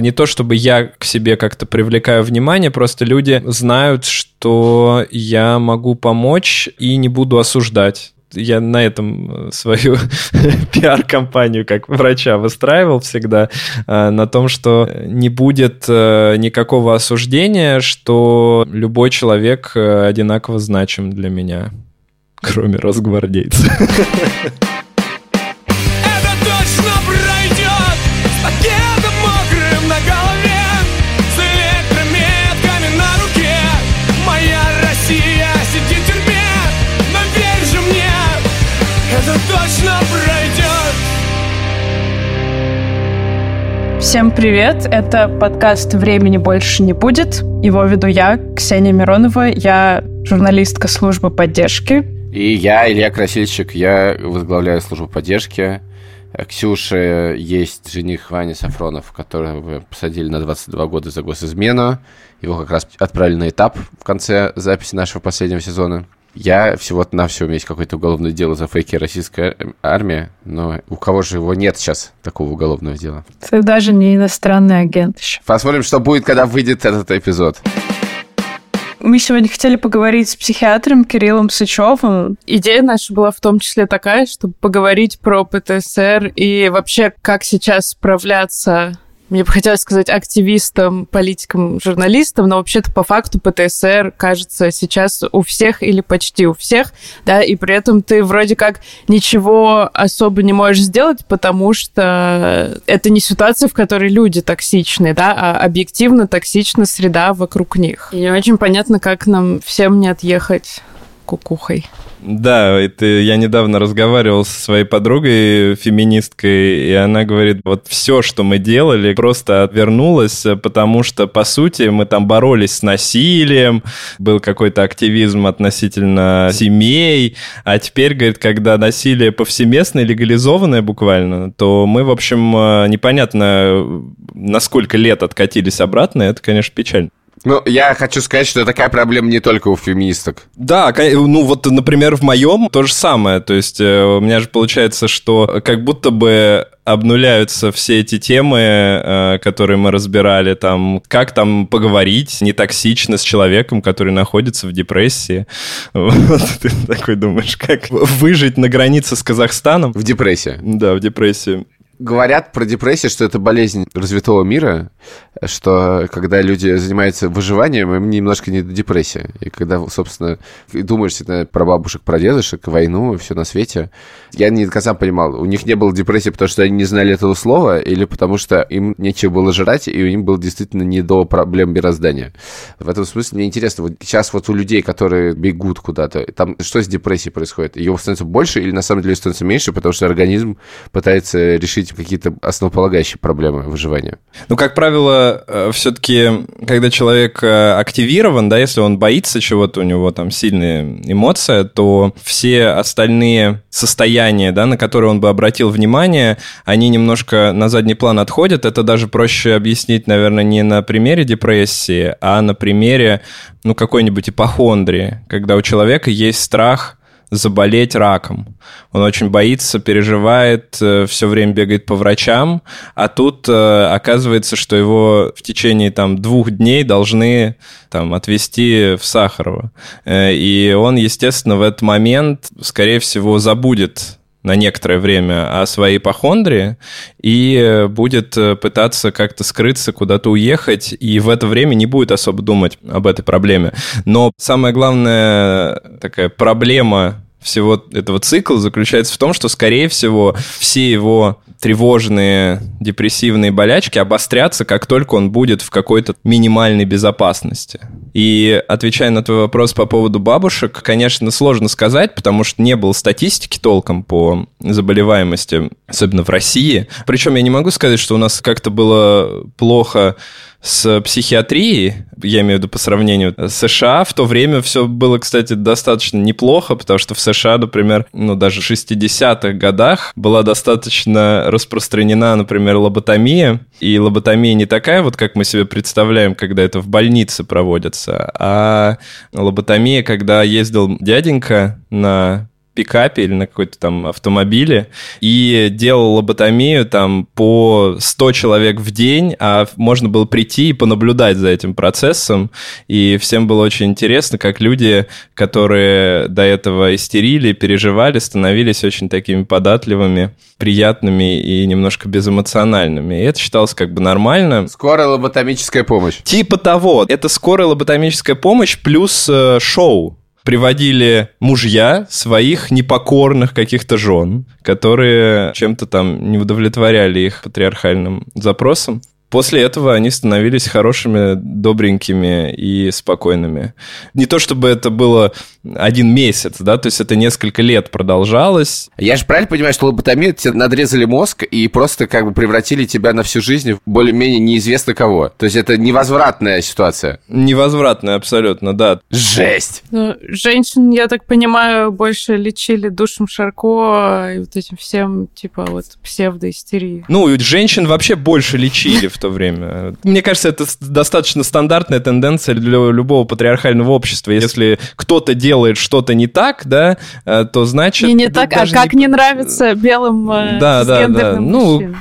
Не то, чтобы я к себе как-то привлекаю внимание, просто люди знают, что я могу помочь и не буду осуждать я на этом э, свою пиар-компанию как врача выстраивал всегда, э, на том, что не будет э, никакого осуждения, что любой человек одинаково значим для меня, кроме росгвардейца. Всем привет! Это подкаст «Времени больше не будет». Его веду я, Ксения Миронова. Я журналистка службы поддержки. И я, Илья Красильщик. Я возглавляю службу поддержки. Ксюша есть жених Ваня Сафронов, которого посадили на 22 года за госизмену. Его как раз отправили на этап в конце записи нашего последнего сезона. Я всего-то на все, у меня есть какое-то уголовное дело за фейки российская армия, но у кого же его нет сейчас, такого уголовного дела? Ты даже не иностранный агент еще. Посмотрим, что будет, когда выйдет этот эпизод. Мы сегодня хотели поговорить с психиатром Кириллом Сычевым. Идея наша была в том числе такая, чтобы поговорить про ПТСР и вообще, как сейчас справляться мне бы хотелось сказать активистам, политикам, журналистам, но вообще-то по факту ПТСР кажется сейчас у всех или почти у всех, да, и при этом ты вроде как ничего особо не можешь сделать, потому что это не ситуация, в которой люди токсичны, да, а объективно токсична среда вокруг них. И не очень понятно, как нам всем не отъехать кукухой. Да, это я недавно разговаривал со своей подругой, феминисткой, и она говорит, вот все, что мы делали, просто отвернулось, потому что, по сути, мы там боролись с насилием, был какой-то активизм относительно семей, а теперь, говорит, когда насилие повсеместное, легализованное буквально, то мы, в общем, непонятно, на сколько лет откатились обратно, это, конечно, печально. Ну, я хочу сказать, что такая проблема не только у феминисток. Да, ну вот, например, в моем то же самое. То есть э, у меня же получается, что как будто бы обнуляются все эти темы, э, которые мы разбирали, там, как там поговорить не токсично с человеком, который находится в депрессии. Вот ты такой думаешь, как выжить на границе с Казахстаном? В депрессии. Да, в депрессии. Говорят про депрессию, что это болезнь развитого мира, что когда люди занимаются выживанием, им немножко не до депрессии. И когда, собственно, думаешь всегда про бабушек, про дедушек, войну, все на свете, я не до конца понимал, у них не было депрессии, потому что они не знали этого слова, или потому что им нечего было жрать, и им было действительно не до проблем мироздания. В этом смысле мне интересно, вот сейчас вот у людей, которые бегут куда-то, там что с депрессией происходит? Ее становится больше или на самом деле становится меньше, потому что организм пытается решить какие-то основополагающие проблемы выживания? Ну, как правило, э, все-таки, когда человек э, активирован, да, если он боится чего-то, у него там сильные эмоции, то все остальные состояния да, на которое он бы обратил внимание, они немножко на задний план отходят. Это даже проще объяснить, наверное, не на примере депрессии, а на примере, ну, какой-нибудь ипохондрии, когда у человека есть страх заболеть раком. Он очень боится, переживает, э, все время бегает по врачам, а тут э, оказывается, что его в течение там двух дней должны там отвезти в Сахарово. Э, и он, естественно, в этот момент, скорее всего, забудет на некоторое время о своей ипохондрии и будет пытаться как-то скрыться, куда-то уехать, и в это время не будет особо думать об этой проблеме. Но самая главная такая проблема всего этого цикла заключается в том, что, скорее всего, все его тревожные, депрессивные болячки обострятся, как только он будет в какой-то минимальной безопасности. И отвечая на твой вопрос по поводу бабушек, конечно, сложно сказать, потому что не было статистики толком по заболеваемости, особенно в России. Причем я не могу сказать, что у нас как-то было плохо с психиатрией, я имею в виду по сравнению с США, в то время все было, кстати, достаточно неплохо, потому что в США, например, ну, даже в 60-х годах была достаточно распространена, например, лоботомия, и лоботомия не такая вот, как мы себе представляем, когда это в больнице проводится, а лоботомия, когда ездил дяденька на пикапе или на какой-то там автомобиле и делал лоботомию там по 100 человек в день, а можно было прийти и понаблюдать за этим процессом. И всем было очень интересно, как люди, которые до этого истерили, переживали, становились очень такими податливыми, приятными и немножко безэмоциональными. И это считалось как бы нормально. Скорая лоботомическая помощь. Типа того. Это скорая лоботомическая помощь плюс э, шоу приводили мужья своих непокорных каких-то жен, которые чем-то там не удовлетворяли их патриархальным запросам. После этого они становились хорошими, добренькими и спокойными. Не то чтобы это было один месяц, да, то есть это несколько лет продолжалось. Я же правильно понимаю, что лоботомия тебе надрезали мозг и просто как бы превратили тебя на всю жизнь в более-менее неизвестно кого. То есть это невозвратная ситуация. Невозвратная абсолютно, да. Жесть! Ну, женщин, я так понимаю, больше лечили душем Шарко и вот этим всем, типа, вот псевдоистерии. Ну, женщин вообще больше лечили в то время. Мне кажется, это достаточно стандартная тенденция для любого патриархального общества. Если кто-то делает что-то не так, да, э, то значит... Не, не так, а как не, не нравится белым э, да, да, да. Ну,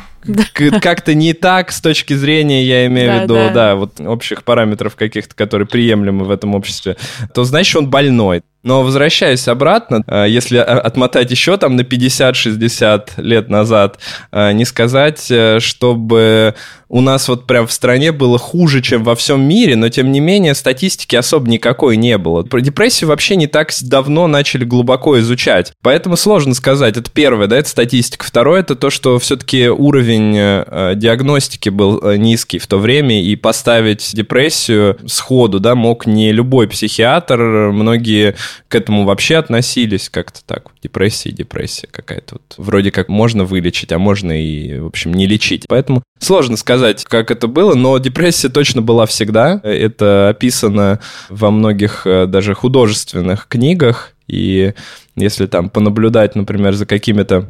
как-то не так с точки зрения, я имею в виду, да, вот общих параметров каких-то, которые приемлемы в этом обществе, то значит он больной. Но возвращаясь обратно, э, если отмотать еще там на 50-60 лет назад, не сказать, чтобы у нас вот прям в стране было хуже, чем во всем мире, но тем не менее статистики особо никакой не было. Про депрессию вообще не так давно начали глубоко изучать. Поэтому сложно сказать. Это первое, да, это статистика. Второе, это то, что все-таки уровень э, диагностики был э, низкий в то время, и поставить депрессию сходу, да, мог не любой психиатр. Многие к этому вообще относились как-то так. Депрессия, депрессия какая-то. Вот. Вроде как можно вылечить, а можно и, в общем, не лечить. Поэтому сложно сказать, как это было, но депрессия точно была всегда. Это описано во многих э, даже художественных книгах. И если там понаблюдать, например, за какими-то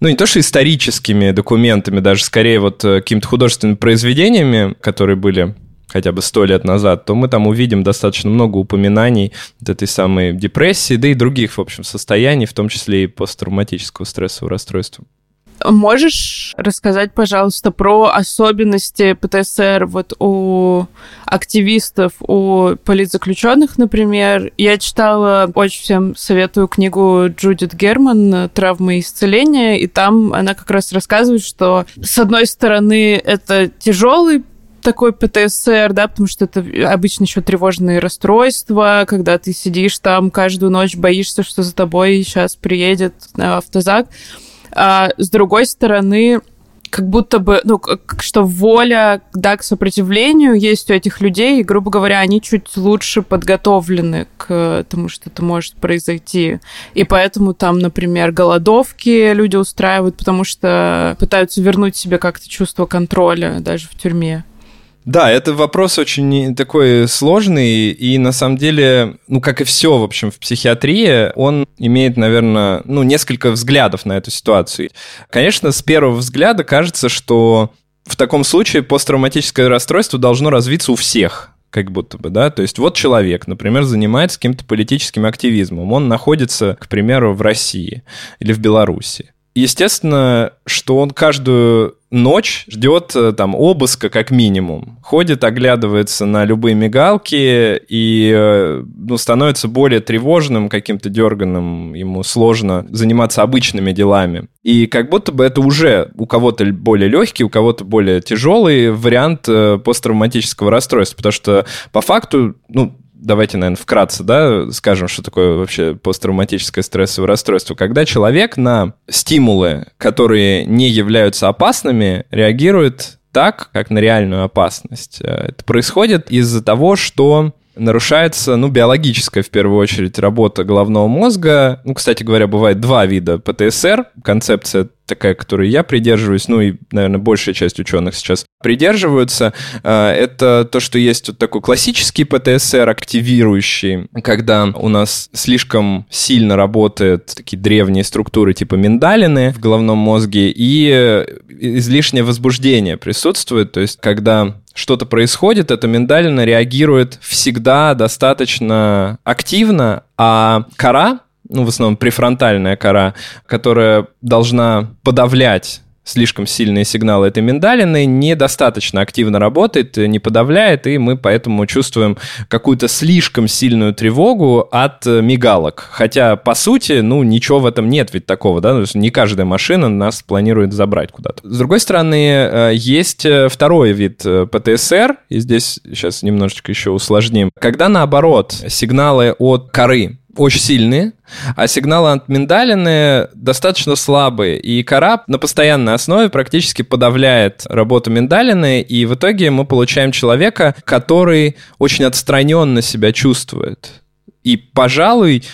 ну, не то что историческими документами, даже скорее вот э, какими-то художественными произведениями, которые были хотя бы сто лет назад, то мы там увидим достаточно много упоминаний вот этой самой депрессии, да и других, в общем, состояний, в том числе и посттравматического стрессового расстройства. Можешь рассказать, пожалуйста, про особенности ПТСР вот у активистов, у политзаключенных, например? Я читала, очень всем советую книгу Джудит Герман «Травмы и исцеления», и там она как раз рассказывает, что, с одной стороны, это тяжелый такой ПТСР, да, потому что это обычно еще тревожные расстройства, когда ты сидишь там каждую ночь, боишься, что за тобой сейчас приедет автозак. А, с другой стороны, как будто бы, ну, что воля, да, к сопротивлению есть у этих людей, и, грубо говоря, они чуть лучше подготовлены к тому, что это может произойти. И поэтому там, например, голодовки люди устраивают, потому что пытаются вернуть себе как-то чувство контроля даже в тюрьме. Да, это вопрос очень такой сложный, и на самом деле, ну, как и все, в общем, в психиатрии, он имеет, наверное, ну, несколько взглядов на эту ситуацию. Конечно, с первого взгляда кажется, что в таком случае посттравматическое расстройство должно развиться у всех, как будто бы, да, то есть вот человек, например, занимается каким-то политическим активизмом, он находится, к примеру, в России или в Беларуси. Естественно, что он каждую ночь ждет э, там обыска как минимум. Ходит, оглядывается на любые мигалки и э, ну, становится более тревожным, каким-то дерганым, ему сложно заниматься обычными делами. И как будто бы это уже у кого-то более легкий, у кого-то более тяжелый вариант э, посттравматического расстройства, потому что по факту, ну, давайте, наверное, вкратце, да, скажем, что такое вообще посттравматическое стрессовое расстройство. Когда человек на стимулы, которые не являются опасными, реагирует так, как на реальную опасность. Э, это происходит из-за того, что нарушается, ну, биологическая, в первую очередь, работа головного мозга. Ну, кстати говоря, бывает два вида ПТСР. Концепция такая, которой я придерживаюсь, ну и, наверное, большая часть ученых сейчас придерживаются, э, это то, что есть вот такой классический ПТСР, активирующий, когда у нас слишком сильно работают такие древние структуры типа миндалины в головном мозге, и излишнее возбуждение присутствует, то есть когда что-то происходит, эта миндалина реагирует всегда достаточно активно, а кора ну, в основном префронтальная кора, которая должна подавлять слишком сильные сигналы этой миндалины, недостаточно активно работает, не подавляет, и мы поэтому чувствуем какую-то слишком сильную тревогу от э, мигалок. Хотя, по сути, ну, ничего в этом нет ведь такого, да, то есть не каждая машина нас планирует забрать куда-то. С другой стороны, э, есть э, второй вид ПТСР, и здесь сейчас немножечко еще усложним. Когда, наоборот, сигналы от коры очень сильные, а сигналы от миндалины достаточно слабые. И кора на постоянной основе практически подавляет работу миндалины, и в итоге мы получаем человека, который очень отстраненно себя чувствует. И, пожалуй,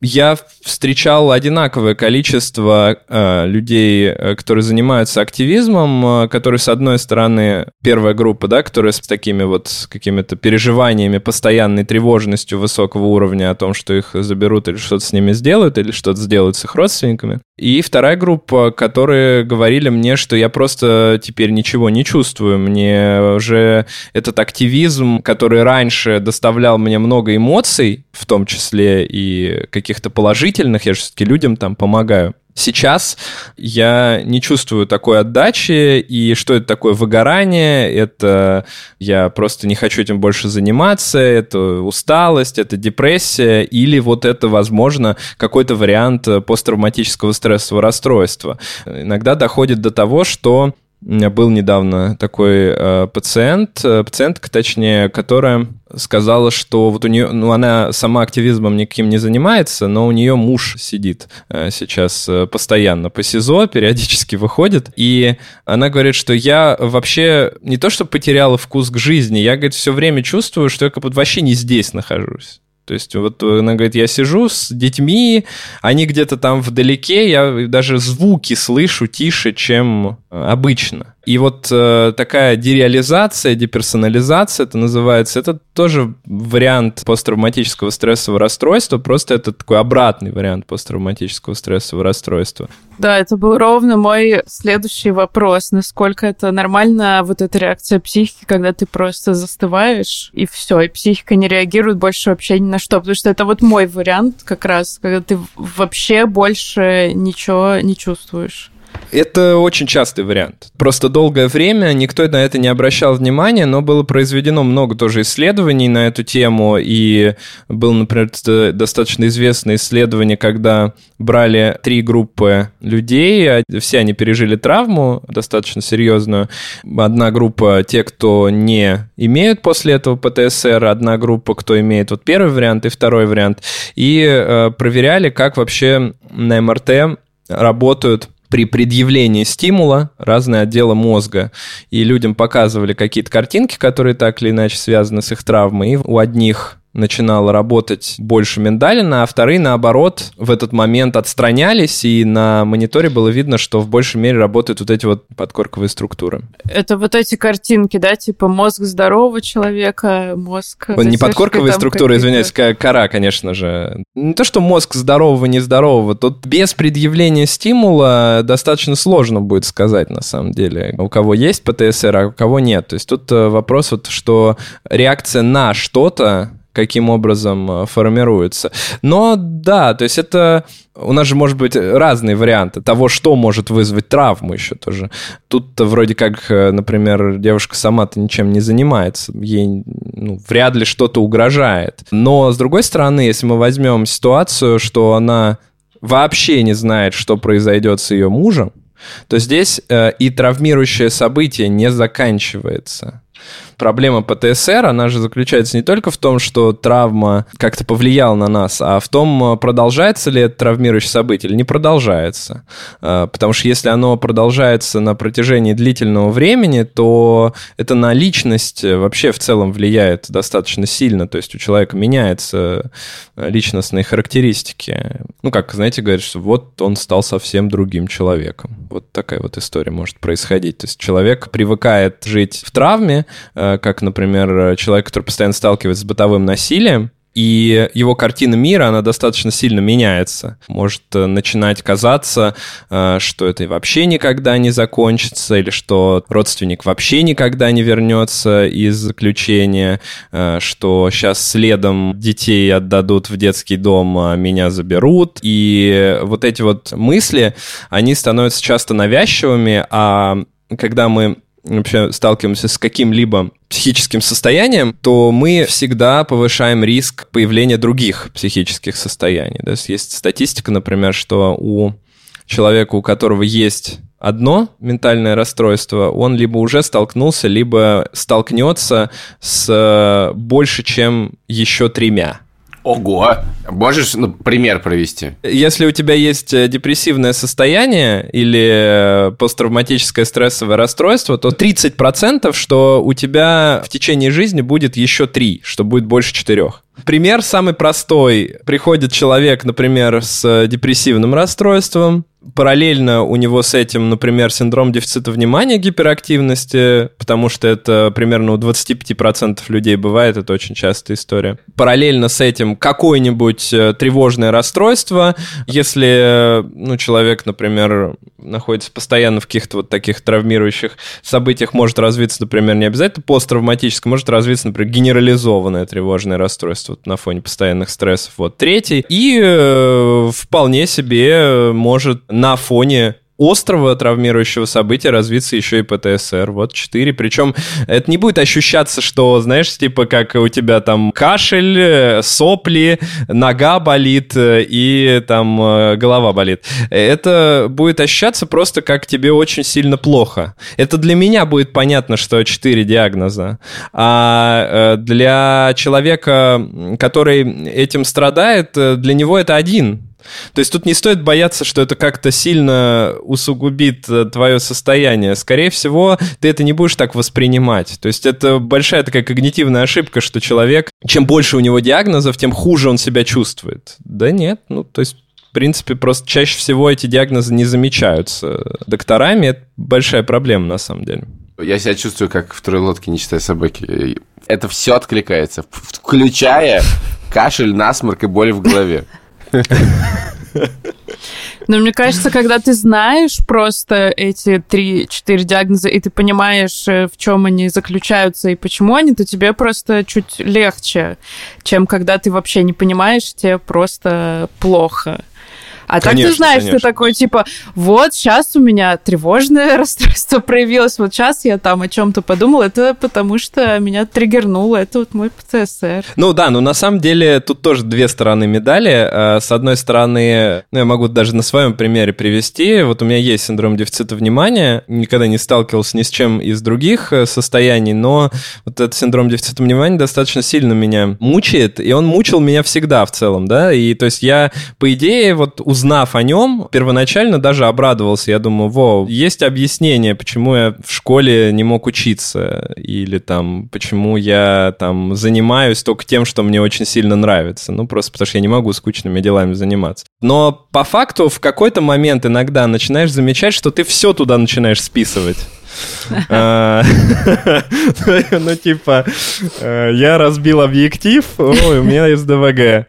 я встречал одинаковое количество э, людей, э, которые занимаются активизмом, э, которые, с одной стороны, первая группа, да, которая с такими вот какими-то переживаниями, постоянной тревожностью высокого уровня о том, что их заберут или что-то с ними сделают, или что-то сделают с их родственниками. И вторая группа, которые говорили мне, что я просто теперь ничего не чувствую. Мне уже этот активизм, который раньше доставлял мне много эмоций, в том числе и каких-то положительных, я же все-таки людям там помогаю, Сейчас я не чувствую такой отдачи, и что это такое выгорание, это я просто не хочу этим больше заниматься, это усталость, это депрессия, или вот это, возможно, какой-то вариант посттравматического стрессового расстройства. Иногда доходит до того, что у меня был недавно такой э, пациент, э, пациентка, точнее, которая сказала, что вот у нее, ну, она сама активизмом никаким не занимается, но у нее муж сидит э, сейчас э, постоянно по СИЗО, периодически выходит, и она говорит, что я вообще не то, что потеряла вкус к жизни, я, говорит, все время чувствую, что я как будто вообще не здесь нахожусь. То есть вот она говорит, я сижу с детьми, они где-то там вдалеке, я даже звуки слышу тише, чем обычно. И вот э, такая дереализация, деперсонализация, это называется, это тоже вариант посттравматического стрессового расстройства, просто это такой обратный вариант посттравматического стрессового расстройства. Да, это был ровно мой следующий вопрос. Насколько это нормально, вот эта реакция психики, когда ты просто застываешь, и все, и психика не реагирует больше вообще ни на что. Потому что это вот мой вариант как раз, когда ты вообще больше ничего не чувствуешь. Это очень частый вариант. Просто долгое время никто на это не обращал внимания, но было произведено много тоже исследований на эту тему, и было, например, достаточно известное исследование, когда брали три группы людей, а все они пережили травму достаточно серьезную. Одна группа те, кто не имеют после этого ПТСР, одна группа, кто имеет вот первый вариант и второй вариант, и э, проверяли, как вообще на МРТ работают при предъявлении стимула разные отделы мозга. И людям показывали какие-то картинки, которые так или иначе связаны с их травмой. И у одних начинала работать больше миндалина, а вторые, наоборот, в этот момент отстранялись, и на мониторе было видно, что в большей мере работают вот эти вот подкорковые структуры. Это вот эти картинки, да, типа мозг здорового человека, мозг... Не подкорковые структуры, извиняюсь, кора, конечно же. Не то, что мозг здорового, нездорового, тут без предъявления стимула достаточно сложно будет сказать, на самом деле, у кого есть ПТСР, а у кого нет. То есть тут э, вопрос вот, что реакция на что-то каким образом э, формируется. Но да, то есть это... У нас же может быть разные варианты того, что может вызвать травму еще тоже. Тут вроде как, э, например, девушка сама-то ничем не занимается, ей ну, вряд ли что-то угрожает. Но, с другой стороны, если мы возьмем ситуацию, что она вообще не знает, что произойдет с ее мужем, то здесь э, и травмирующее событие не заканчивается проблема ПТСР, она же заключается не только в том, что травма как-то повлияла на нас, а в том, продолжается ли это травмирующее событие или не продолжается. А, потому что если оно продолжается на протяжении длительного времени, то это на личность вообще в целом влияет достаточно сильно. То есть у человека меняются личностные характеристики. Ну, как, знаете, говорят, что вот он стал совсем другим человеком. Вот такая вот история может происходить. То есть человек привыкает жить в травме, Э, как, например, человек, который постоянно сталкивается с бытовым насилием, и его картина мира, она достаточно сильно меняется. Может э, начинать казаться, э, что это вообще никогда не закончится, или что родственник вообще никогда не вернется из заключения, э, что сейчас следом детей отдадут в детский дом, а меня заберут. И вот эти вот мысли, они становятся часто навязчивыми, а когда мы вообще сталкиваемся с каким-либо психическим состоянием, то мы всегда повышаем риск появления других психических состояний. То есть есть статистика, например, что у человека, у которого есть одно ментальное расстройство, он либо уже столкнулся, либо столкнется с больше, чем еще тремя. Ого! Можешь ну, пример провести? Если у тебя есть э, депрессивное состояние или э, посттравматическое стрессовое расстройство, то 30% что у тебя в течение жизни будет еще 3, что будет больше 4. Пример самый простой. Приходит человек, например, с депрессивным расстройством, Параллельно у него с этим, например, синдром дефицита внимания, гиперактивности, потому что это примерно у 25% людей бывает, это очень частая история. Параллельно с этим какое-нибудь э, тревожное расстройство, если ну, человек, например, находится постоянно в каких-то вот таких травмирующих событиях, может развиться, например, не обязательно посттравматическое, может развиться, например, генерализованное тревожное расстройство вот, на фоне постоянных стрессов. Вот третий. И э, вполне себе может на фоне острого травмирующего события развиться еще и ПТСР. Вот четыре. Причем это не будет ощущаться, что, знаешь, типа как у тебя там кашель, сопли, нога болит и там э, голова болит. Это будет ощущаться просто как тебе очень сильно плохо. Это для меня будет понятно, что четыре диагноза. А э, для человека, который этим страдает, э, для него это один то есть тут не стоит бояться, что это как-то сильно усугубит э, твое состояние. Скорее всего, ты это не будешь так воспринимать. То есть это большая такая когнитивная ошибка, что человек, чем больше у него диагнозов, тем хуже он себя чувствует. Да нет, ну то есть в принципе, просто чаще всего эти диагнозы не замечаются докторами. Это большая проблема, на самом деле. Я себя чувствую, как в второй лодке, не считая собаки. Это все откликается, включая кашель, насморк и боль в голове. Но мне кажется, когда ты знаешь просто эти три-четыре диагноза, и ты понимаешь, э, в чем они заключаются и почему они, то тебе просто чуть легче, чем когда ты вообще не понимаешь, тебе просто плохо. А конечно, так ты знаешь, конечно. ты такой, типа, вот сейчас у меня тревожное расстройство проявилось, вот сейчас я там о чем-то подумал, это потому что меня триггернуло, это вот мой ПТСР. Ну да, но на самом деле тут тоже две стороны медали. А, с одной стороны, ну я могу даже на своем примере привести, вот у меня есть синдром дефицита внимания, никогда не сталкивался ни с чем из других э, состояний, но вот этот синдром дефицита внимания достаточно сильно меня мучает, и он мучил меня всегда в целом, да, и то есть я, по идее, вот узнал узнав о нем, первоначально даже обрадовался. Я думаю, во, есть объяснение, почему я в школе не мог учиться, или там, почему я там занимаюсь только тем, что мне очень сильно нравится. Ну, просто потому что я не могу скучными делами заниматься. Но по факту в какой-то момент иногда начинаешь замечать, что ты все туда начинаешь списывать. А, ну, типа, э, я разбил объектив, у меня СДВГ.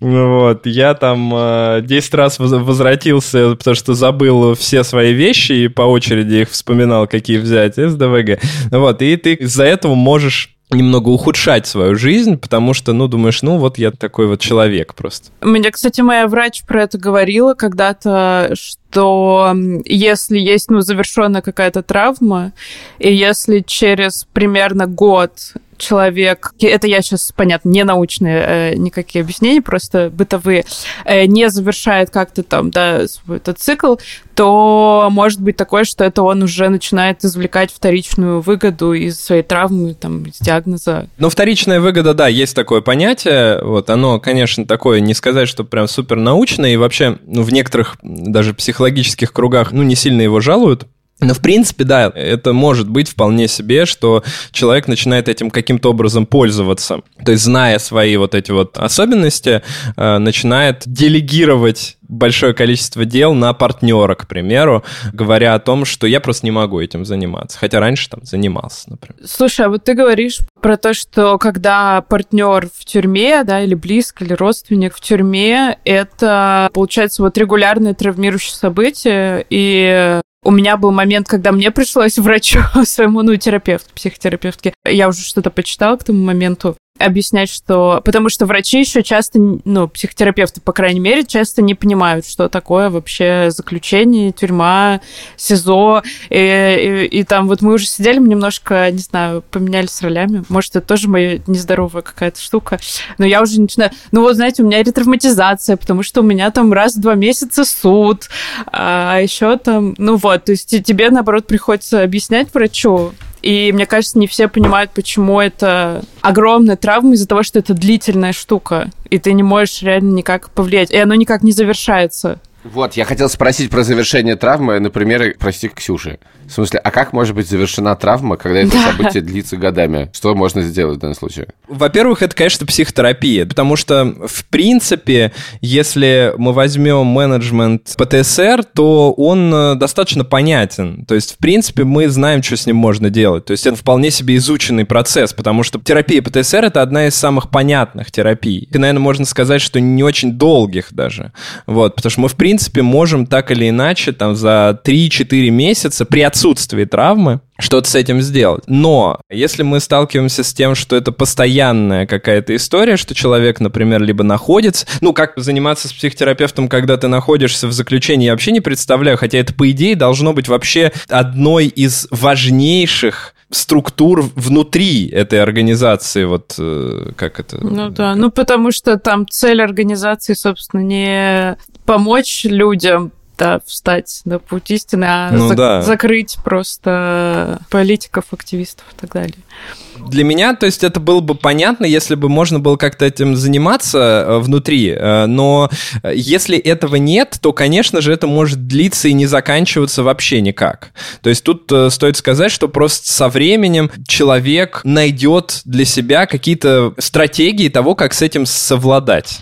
Вот, я там э, 10 раз возвратился, потому что забыл все свои вещи и по очереди их вспоминал, какие взять, СДВГ. Вот, и ты из-за этого можешь немного ухудшать свою жизнь, потому что, ну, думаешь, ну, вот я такой вот человек просто. Мне, кстати, моя врач про это говорила когда-то, что если есть, ну, завершенная какая-то травма, и если через примерно год человек, это я сейчас, понятно, не научные э, никакие объяснения, просто бытовые, э, не завершает как-то там, да, свой этот цикл, то может быть такое, что это он уже начинает извлекать вторичную выгоду из своей травмы, там, из диагноза. Ну, вторичная выгода, да, есть такое понятие. Вот оно, конечно, такое, не сказать, что прям супер научное, и вообще ну, в некоторых даже психологических кругах, ну, не сильно его жалуют, Но, в принципе, да, это может быть вполне себе, что человек начинает этим каким-то образом пользоваться. То есть, зная свои вот эти вот особенности, э, начинает делегировать большое количество дел на партнера, к примеру, говоря о том, что я просто не могу этим заниматься. Хотя раньше там занимался, например. Слушай, а вот ты говоришь про то, что когда партнер в тюрьме, да, или близко, или родственник в тюрьме, это, получается, вот регулярное травмирующее событие, и у меня был момент, когда мне пришлось врачу своему, ну, терапевту, психотерапевтке. Я уже что-то почитала к тому моменту объяснять, что... Потому что врачи еще часто, ну, психотерапевты, по крайней мере, часто не понимают, что такое вообще заключение, тюрьма, СИЗО. И, и, и там вот мы уже сидели, мы немножко, не знаю, поменялись ролями. Может, это тоже моя нездоровая какая-то штука. Но я уже начинаю... Ну вот, знаете, у меня ретравматизация, потому что у меня там раз в два месяца суд, а еще там... Ну вот, то есть тебе, наоборот, приходится объяснять врачу, и мне кажется, не все понимают, почему это огромная травма из-за того, что это длительная штука, и ты не можешь реально никак повлиять, и оно никак не завершается. Вот, я хотел спросить про завершение травмы, например, прости, Ксюши. В смысле, а как может быть завершена травма, когда это да. событие длится годами? Что можно сделать в данном случае? Во-первых, это, конечно, психотерапия, потому что, в принципе, если мы возьмем менеджмент ПТСР, то он э, достаточно понятен. То есть, в принципе, мы знаем, что с ним можно делать. То есть, это вполне себе изученный процесс, потому что терапия ПТСР — это одна из самых понятных терапий. И, наверное, можно сказать, что не очень долгих даже. Вот, потому что мы, в принципе, можем так или иначе там за 3-4 месяца при отсутствии травмы что-то с этим сделать. Но если мы сталкиваемся с тем, что это постоянная какая-то история, что человек, например, либо находится... Ну, как заниматься с психотерапевтом, когда ты находишься в заключении, я вообще не представляю, хотя это, по идее, должно быть вообще одной из важнейших структур внутри этой организации, вот э, как это... Ну да, ну потому что там цель организации, собственно, не помочь людям да, встать на путь истины, а ну, зак- да. закрыть просто политиков, активистов и так далее. Для меня, то есть это было бы понятно, если бы можно было как-то этим заниматься э, внутри, э, но если этого нет, то, конечно же, это может длиться и не заканчиваться вообще никак. То есть тут э, стоит сказать, что просто со временем человек найдет для себя какие-то стратегии того, как с этим совладать.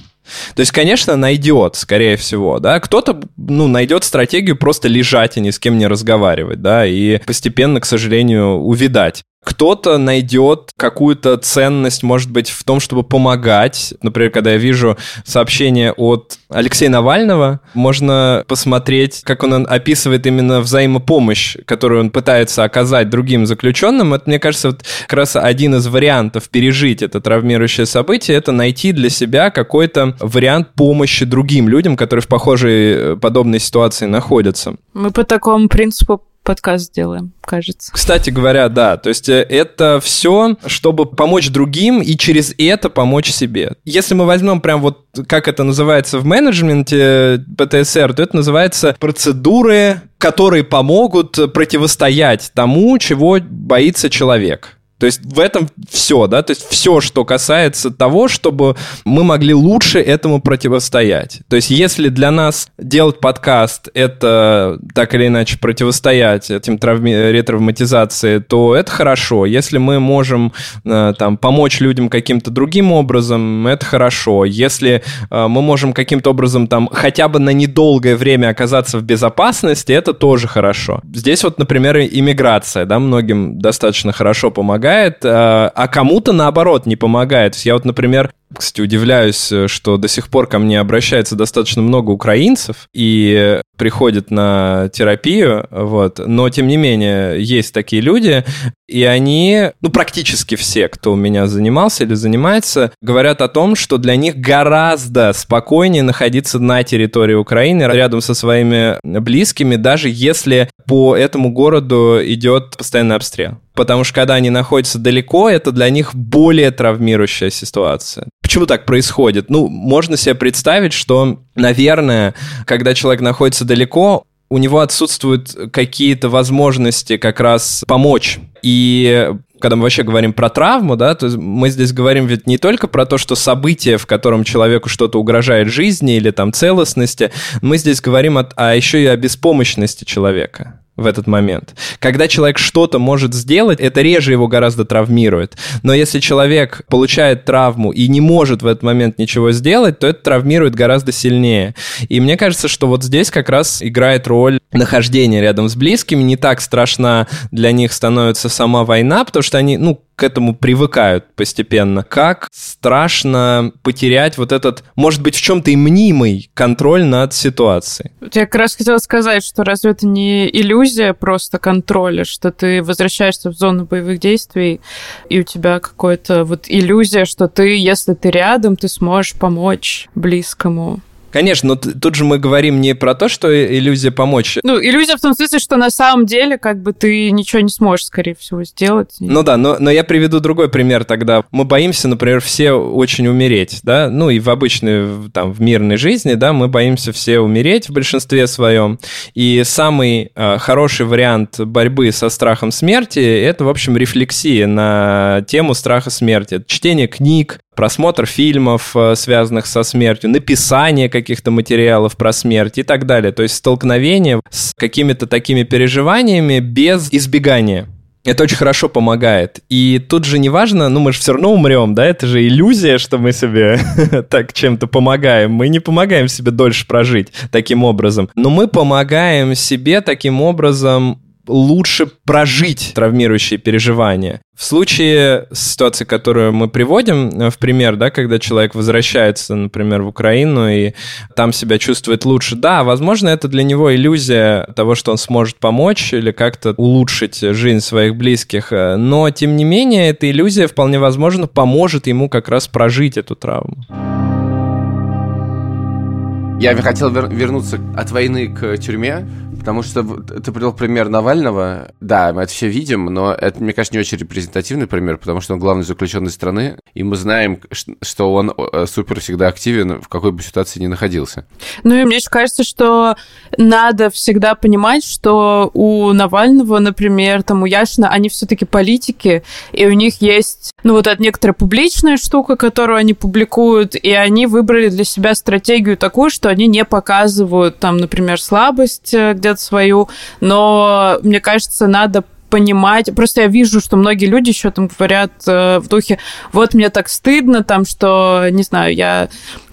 То есть, конечно, найдет, скорее всего, да. Кто-то, ну, найдет стратегию просто лежать и ни с кем не разговаривать, да, и постепенно, к сожалению, увидать. Кто-то найдет какую-то ценность, может быть, в том, чтобы помогать. Например, когда я вижу сообщение от Алексея Навального, можно посмотреть, как он описывает именно взаимопомощь, которую он пытается оказать другим заключенным. Это, мне кажется, вот как раз один из вариантов пережить это травмирующее событие, это найти для себя какой-то вариант помощи другим людям, которые в похожей э, подобной ситуации находятся. Мы по такому принципу подкаст сделаем, кажется. Кстати говоря, да, то есть э, это все, чтобы помочь другим и через это помочь себе. Если мы возьмем прям вот, как это называется в менеджменте ПТСР, то это называется процедуры, которые помогут противостоять тому, чего боится человек. То есть в этом все, да, то есть все, что касается того, чтобы мы могли лучше этому противостоять. То есть если для нас делать подкаст — это так или иначе противостоять этим травми... ретравматизации, то это хорошо. Если мы можем э, там помочь людям каким-то другим образом, это хорошо. Если э, мы можем каким-то образом там хотя бы на недолгое время оказаться в безопасности, это тоже хорошо. Здесь вот, например, иммиграция, да, многим достаточно хорошо помогает, помогает, а, а кому-то наоборот не помогает. Я вот, например, кстати, удивляюсь, что до сих пор ко мне обращается достаточно много украинцев и приходят на терапию, вот. Но, тем не менее, есть такие люди, и они, ну, практически все, кто у меня занимался или занимается, говорят о том, что для них гораздо спокойнее находиться на территории Украины рядом со своими близкими, даже если по этому городу идет постоянный обстрел. Потому что когда они находятся далеко, это для них более травмирующая ситуация. Почему так происходит? Ну, можно себе представить, что, наверное, когда человек находится далеко, у него отсутствуют какие-то возможности как раз помочь. И когда мы вообще говорим про травму, да, то мы здесь говорим ведь не только про то, что событие, в котором человеку что-то угрожает жизни или там целостности, мы здесь говорим о, а еще и о беспомощности человека. В этот момент. Когда человек что-то может сделать, это реже его гораздо травмирует. Но если человек получает травму и не может в этот момент ничего сделать, то это травмирует гораздо сильнее. И мне кажется, что вот здесь как раз играет роль нахождения рядом с близкими. Не так страшна для них становится сама война, потому что они, ну, к этому привыкают постепенно. Как страшно потерять вот этот, может быть, в чем-то и мнимый контроль над ситуацией. Я как раз хотела сказать, что разве это не иллюзия просто контроля, что ты возвращаешься в зону боевых действий, и у тебя какая-то вот иллюзия, что ты, если ты рядом, ты сможешь помочь близкому. Конечно, но тут же мы говорим не про то, что иллюзия помочь. Ну, иллюзия в том смысле, что на самом деле как бы ты ничего не сможешь, скорее всего, сделать. Ну да, но, но я приведу другой пример тогда. Мы боимся, например, все очень умереть, да, ну и в обычной, там, в мирной жизни, да, мы боимся все умереть в большинстве своем. И самый э, хороший вариант борьбы со страхом смерти – это, в общем, рефлексия на тему страха смерти. Чтение книг, просмотр фильмов, э, связанных со смертью, написание каких-то материалов про смерть и так далее. То есть столкновение с какими-то такими переживаниями без избегания. Это очень хорошо помогает. И тут же не важно, ну мы же все равно умрем, да, это же иллюзия, что мы себе так чем-то помогаем. Мы не помогаем себе дольше прожить таким образом. Но мы помогаем себе таким образом лучше прожить травмирующие переживания. В случае ситуации, которую мы приводим э, в пример, да, когда человек возвращается, например, в Украину и там себя чувствует лучше, да, возможно, это для него иллюзия того, что он сможет помочь или как-то улучшить жизнь своих близких, э, но, тем не менее, эта иллюзия вполне возможно поможет ему как раз прожить эту травму. Я хотел вернуться от войны к тюрьме, Потому что ты привел пример Навального. Да, мы это все видим, но это, мне кажется, не очень репрезентативный пример, потому что он главный заключенный страны, и мы знаем, что он э, супер всегда активен, в какой бы ситуации ни находился. Ну и мне кажется, что надо всегда понимать, что у Навального, например, там у Яшина, они все-таки политики, и у них есть, ну вот эта некоторая публичная штука, которую они публикуют, и они выбрали для себя стратегию такую, что они не показывают там, например, слабость э, где видят свою, но мне кажется, надо понимать. Просто я вижу, что многие люди еще там говорят э, в духе, вот мне так стыдно, там, что, не знаю, я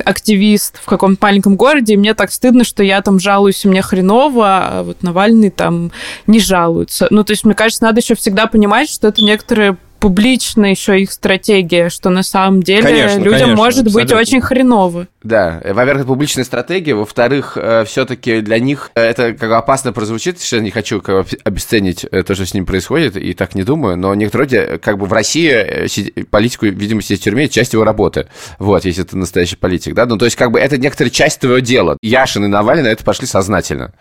активист в каком-то маленьком городе, и мне так стыдно, что я там жалуюсь, и мне хреново, а вот Навальный там не жалуется. Ну, то есть, мне кажется, надо еще всегда понимать, что это некоторые публично еще их стратегия, что на самом деле конечно, людям конечно, может абсолютно. быть очень хреново. Да, во-первых, это публичная стратегия, во-вторых, э, все-таки для них это как опасно прозвучит, что я не хочу как обесценить э, то, что с ним происходит, и так не думаю, но некоторые люди, как бы в России э, политику, видимо, сидеть в тюрьме, это часть его работы, вот, если это настоящий политик, да, ну, то есть, как бы, это некоторая часть твоего дела. Яшин и Навальный на это пошли сознательно,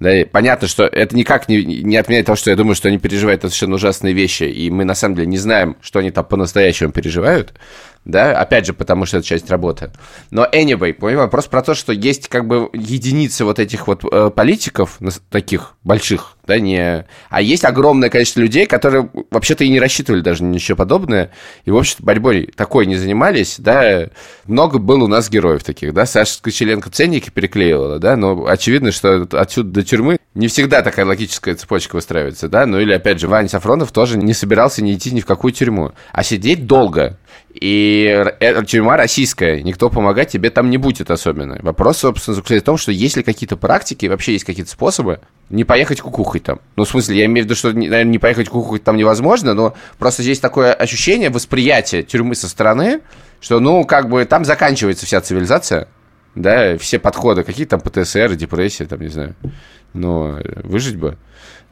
да, и понятно, что это никак не, не отменяет того, что я думаю, что они переживают совершенно ужасные вещи, и мы, на самом деле, не знаем, что они там по-настоящему переживают, да, опять же, потому что это часть работы. Но anyway, понимаешь, вопрос про то, что есть как бы единицы вот этих вот э, политиков, таких больших, да, не... А есть огромное количество людей, которые вообще-то и не рассчитывали даже ничего подобное, и, в общем-то, борьбой такой не занимались, да, много было у нас героев таких, да, Саша Скочеленко ценники переклеивала, да, но очевидно, что отсюда до тюрьмы не всегда такая логическая цепочка выстраивается, да, ну или, опять же, Ваня Сафронов тоже не собирался не идти ни в какую тюрьму, а сидеть долго, и эта тюрьма российская, никто помогать тебе там не будет особенно. Вопрос, собственно, заключается в том, что есть ли какие-то практики, вообще есть какие-то способы не поехать кукухой там. Ну, в смысле, я имею в виду, что, наверное, не поехать кукухой там невозможно, но просто здесь такое ощущение, восприятие тюрьмы со стороны, что, ну, как бы там заканчивается вся цивилизация, да, все подходы, какие там ПТСР, депрессия, там, не знаю. Но выжить бы.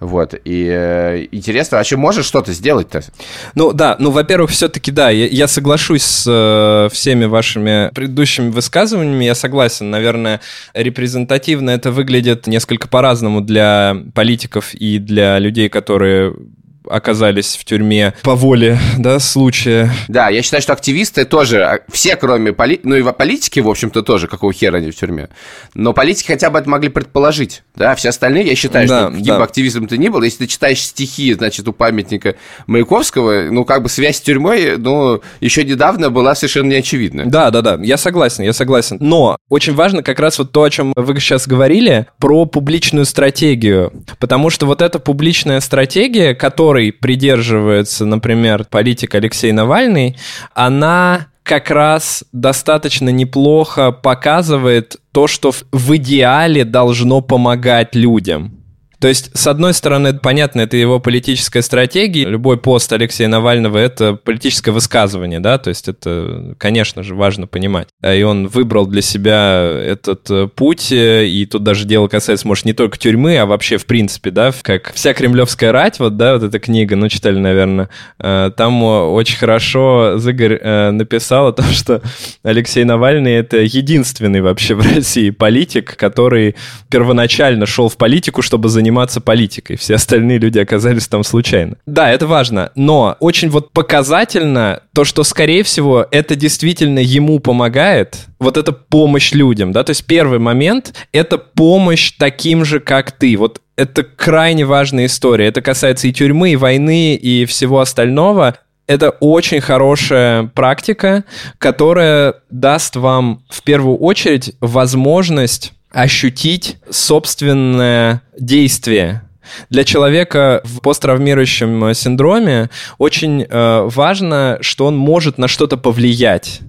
Вот, и э, интересно, а что можешь что-то сделать-то? Ну да, ну, во-первых, все-таки да, я, я соглашусь с э, всеми вашими предыдущими высказываниями, я согласен, наверное, репрезентативно это выглядит несколько по-разному для политиков и для людей, которые оказались в тюрьме по воле, да, случая. Да, я считаю, что активисты тоже, а, все кроме поли... ну и политики, в общем-то, тоже, какого хера они в тюрьме. Но политики хотя бы это могли предположить, да, все остальные, я считаю, да, что каким да. бы активистом ты ни был, если ты читаешь стихи, значит, у памятника Маяковского, ну, как бы связь с тюрьмой, ну, еще недавно была совершенно неочевидна. Да, да, да, я согласен, я согласен. Но очень важно как раз вот то, о чем вы сейчас говорили, про публичную стратегию. Потому что вот эта публичная стратегия, которой придерживается, например, политик Алексей Навальный, она как раз достаточно неплохо показывает то, что в идеале должно помогать людям. То есть, с одной стороны, понятно, это его политическая стратегия. Любой пост Алексея Навального — это политическое высказывание, да, то есть это, конечно же, важно понимать. И он выбрал для себя этот э, путь, э, и тут даже дело касается, может, не только тюрьмы, а вообще, в принципе, да, как вся кремлевская рать, вот, да, вот эта книга, ну, читали, наверное, э, там очень хорошо Зыгорь написал о том, что Алексей Навальный — это единственный вообще в России политик, который первоначально шел в политику, чтобы заниматься заниматься политикой. Все остальные люди оказались там случайно. Да, это важно, но очень вот показательно то, что, скорее всего, это действительно ему помогает, вот эта помощь людям, да, то есть первый момент — это помощь таким же, как ты. Вот это крайне важная история. Это касается и тюрьмы, и войны, и всего остального. Это очень хорошая практика, которая даст вам в первую очередь возможность ощутить собственное действие. Для человека в посттравмирующем синдроме очень э, важно, что он может на что-то повлиять.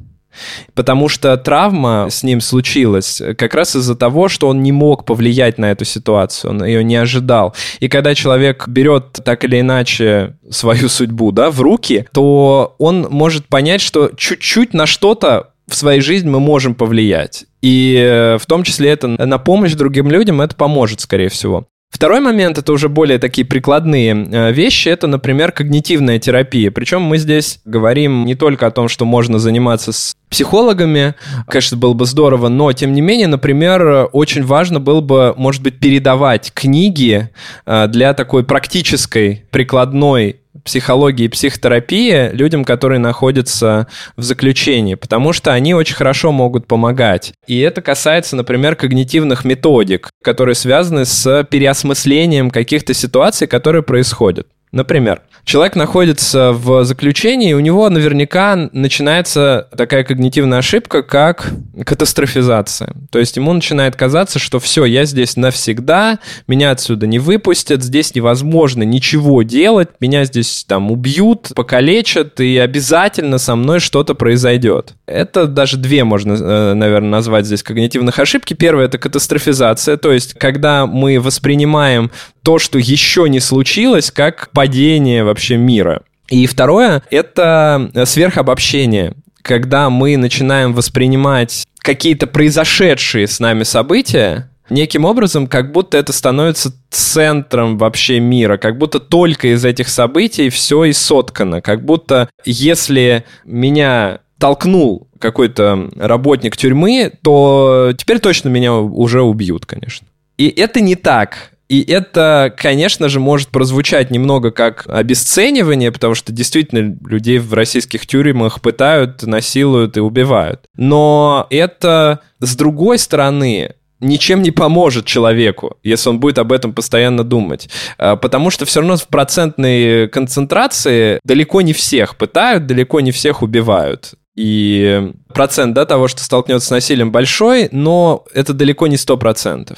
Потому что травма с ним случилась как раз из-за того, что он не мог повлиять на эту ситуацию, он ее не ожидал. И когда человек берет так или иначе свою судьбу да, в руки, то он может понять, что чуть-чуть на что-то в своей жизни мы можем повлиять. И э, в том числе это на помощь другим людям это поможет, скорее всего. Второй момент это уже более такие прикладные э, вещи, это, например, когнитивная терапия. Причем мы здесь говорим не только о том, что можно заниматься с психологами, конечно, было бы здорово, но тем не менее, например, очень важно было бы, может быть, передавать книги э, для такой практической, прикладной психологии и психотерапии людям, которые находятся в заключении, потому что они очень хорошо могут помогать. И это касается, например, когнитивных методик, которые связаны с переосмыслением каких-то ситуаций, которые происходят. Например, человек находится в заключении, и у него наверняка начинается такая когнитивная ошибка, как катастрофизация. То есть ему начинает казаться, что все, я здесь навсегда, меня отсюда не выпустят, здесь невозможно ничего делать, меня здесь там убьют, покалечат, и обязательно со мной что-то произойдет. Это даже две можно, э, наверное, назвать здесь когнитивных ошибки. Первая — это катастрофизация, то есть когда мы воспринимаем то, что еще не случилось, как падение вообще мира. И второе — это сверхобобщение, когда мы начинаем воспринимать какие-то произошедшие с нами события неким образом, как будто это становится центром вообще мира, как будто только из этих событий все и соткано, как будто если меня толкнул какой-то работник тюрьмы, то теперь точно меня уже убьют, конечно. И это не так. И это, конечно же, может прозвучать немного как обесценивание, потому что действительно людей в российских тюрьмах пытают, насилуют и убивают. Но это, с другой стороны, ничем не поможет человеку, если он будет об этом постоянно думать. А, потому что все равно в процентной концентрации далеко не всех пытают, далеко не всех убивают. И процент да, того, что столкнется с насилием, большой, но это далеко не 100%.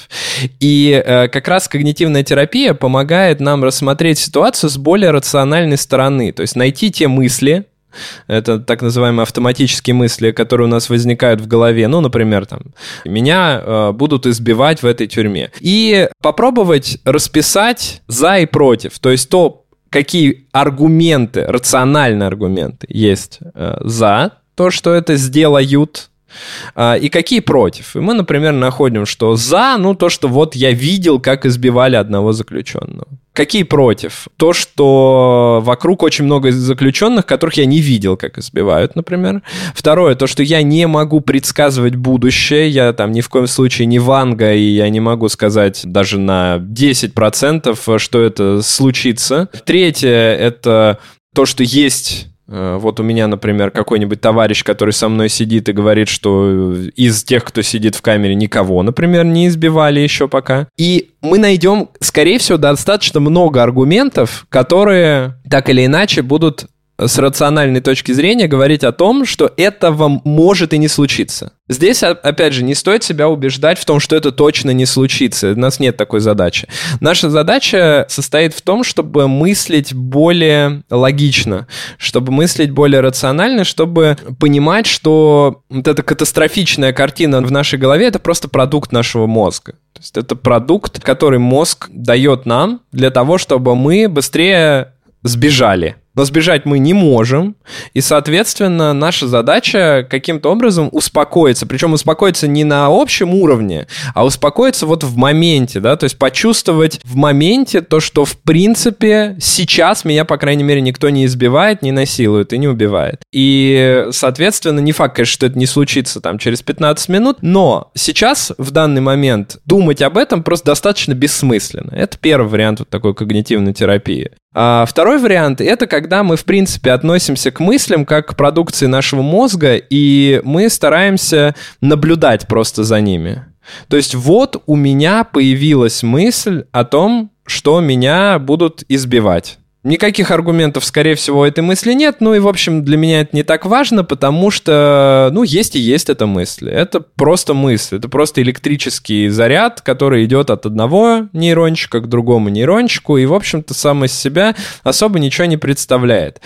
И э, как раз когнитивная терапия помогает нам рассмотреть ситуацию с более рациональной стороны, то есть найти те мысли, это так называемые автоматические мысли, которые у нас возникают в голове. Ну, например, там, меня э, будут избивать в этой тюрьме. И попробовать расписать за и против. То есть то, какие аргументы, рациональные аргументы есть э, за то, что это сделают, а, и какие против. И мы, например, находим, что за, ну, то, что вот я видел, как избивали одного заключенного. Какие против? То, что вокруг очень много заключенных, которых я не видел, как избивают, например. Второе, то, что я не могу предсказывать будущее. Я там ни в коем случае не Ванга, и я не могу сказать даже на 10%, что это случится. Третье, это то, что есть вот у меня, например, какой-нибудь товарищ, который со мной сидит и говорит, что из тех, кто сидит в камере, никого, например, не избивали еще пока. И мы найдем, скорее всего, достаточно много аргументов, которые так или иначе будут с рациональной точки зрения говорить о том, что этого может и не случиться. Здесь, опять же, не стоит себя убеждать в том, что это точно не случится. У нас нет такой задачи. Наша задача состоит в том, чтобы мыслить более логично, чтобы мыслить более рационально, чтобы понимать, что вот эта катастрофичная картина в нашей голове — это просто продукт нашего мозга. То есть это продукт, который мозг дает нам для того, чтобы мы быстрее сбежали но сбежать мы не можем, и, соответственно, наша задача каким-то образом успокоиться, причем успокоиться не на общем уровне, а успокоиться вот в моменте, да, то есть почувствовать в моменте то, что, в принципе, сейчас меня, по крайней мере, никто не избивает, не насилует и не убивает. И, соответственно, не факт, конечно, что это не случится там через 15 минут, но сейчас, в данный момент, думать об этом просто достаточно бессмысленно. Это первый вариант вот такой когнитивной терапии. А второй вариант — это когда мы, в принципе, относимся к мыслям как к продукции нашего мозга, и мы стараемся наблюдать просто за ними. То есть вот у меня появилась мысль о том, что меня будут избивать. Никаких аргументов, скорее всего, этой мысли нет. Ну и, в общем, для меня это не так важно, потому что, ну, есть и есть эта мысль. Это просто мысль. Это просто электрический заряд, который идет от одного нейрончика к другому нейрончику. И, в общем-то, сам из себя особо ничего не представляет.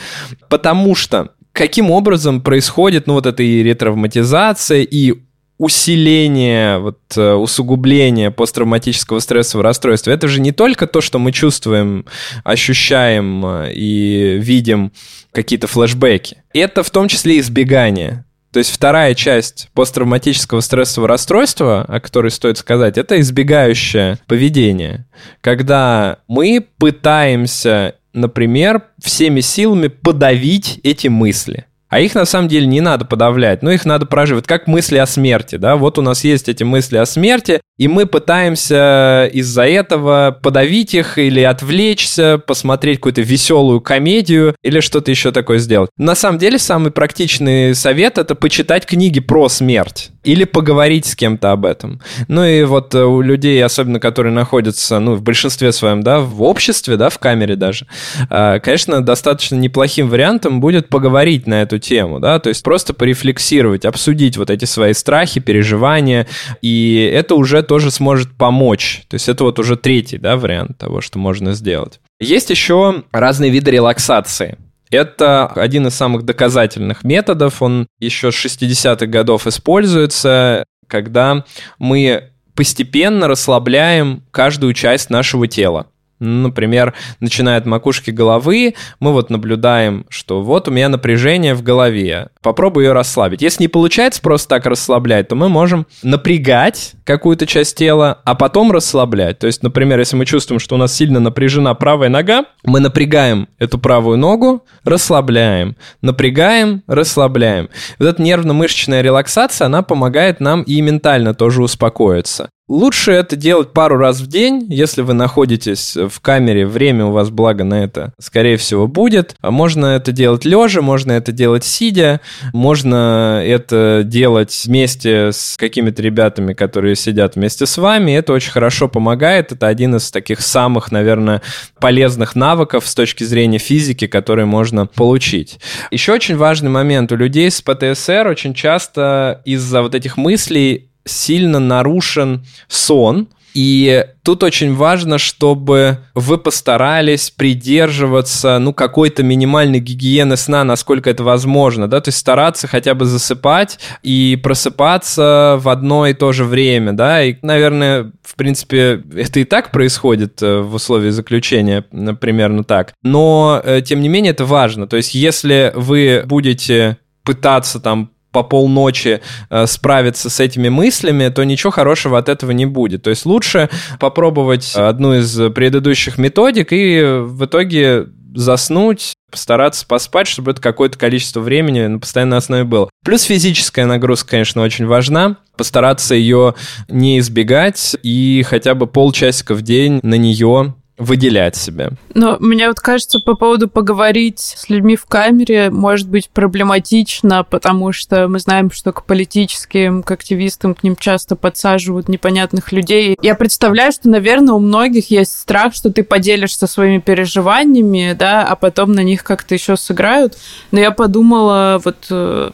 Потому что каким образом происходит, ну, вот эта и ретравматизация, и усиление, вот, э, усугубление посттравматического стрессового расстройства, это же не только то, что мы чувствуем, ощущаем э, и видим какие-то флешбеки. Это в том числе избегание. То есть вторая часть посттравматического стрессового расстройства, о которой стоит сказать, это избегающее поведение. Когда мы пытаемся, например, всеми силами подавить эти мысли. А их на самом деле не надо подавлять, но их надо проживать, как мысли о смерти, да, вот у нас есть эти мысли о смерти, и мы пытаемся из-за этого подавить их или отвлечься, посмотреть какую-то веселую комедию или что-то еще такое сделать. На самом деле самый практичный совет — это почитать книги про смерть или поговорить с кем-то об этом. Ну и вот э, у людей, особенно которые находятся, ну, в большинстве своем, да, в обществе, да, в камере даже, э, конечно, достаточно неплохим вариантом будет поговорить на эту тему, да, то есть просто порефлексировать, обсудить вот эти свои страхи, переживания, и это уже тоже сможет помочь. То есть это вот уже третий, да, вариант того, что можно сделать. Есть еще разные виды релаксации. Это один из самых доказательных методов, он еще с 60-х годов используется, когда мы постепенно расслабляем каждую часть нашего тела. Например, начиная от макушки головы, мы вот наблюдаем, что вот у меня напряжение в голове. Попробую ее расслабить. Если не получается просто так расслаблять, то мы можем напрягать какую-то часть тела, а потом расслаблять. То есть, например, если мы чувствуем, что у нас сильно напряжена правая нога, мы напрягаем эту правую ногу, расслабляем, напрягаем, расслабляем. Вот эта нервно-мышечная релаксация, она помогает нам и ментально тоже успокоиться. Лучше это делать пару раз в день, если вы находитесь в камере, время у вас, благо, на это, скорее всего, будет. А можно это делать лежа, можно это делать сидя, можно это делать вместе с какими-то ребятами, которые сидят вместе с вами. Это очень хорошо помогает. Это один из таких самых, наверное, полезных навыков с точки зрения физики, которые можно получить. Еще очень важный момент. У людей с ПТСР очень часто из-за вот этих мыслей сильно нарушен сон, и тут очень важно, чтобы вы постарались придерживаться, ну, какой-то минимальной гигиены сна, насколько это возможно, да, то есть стараться хотя бы засыпать и просыпаться в одно и то же время, да, и, наверное, в принципе, это и так происходит э, в условиях заключения, примерно так, но, э, тем не менее, это важно, то есть если вы будете пытаться там по полночи э, справиться с этими мыслями, то ничего хорошего от этого не будет. То есть лучше попробовать одну из предыдущих методик и в итоге заснуть, постараться поспать, чтобы это какое-то количество времени на постоянной основе было. Плюс физическая нагрузка, конечно, очень важна. Постараться ее не избегать и хотя бы полчасика в день на нее выделять себя. Но мне вот кажется, по поводу поговорить с людьми в камере может быть проблематично, потому что мы знаем, что к политическим, к активистам к ним часто подсаживают непонятных людей. Я представляю, что, наверное, у многих есть страх, что ты поделишься своими переживаниями, да, а потом на них как-то еще сыграют. Но я подумала, вот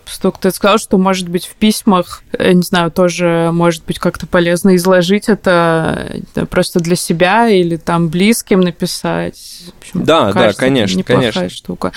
столько э, ты сказал, что, может быть, в письмах, я не знаю, тоже может быть как-то полезно изложить это э, просто для себя или там близко английским написать. общем, да, да, конечно, конечно. штука.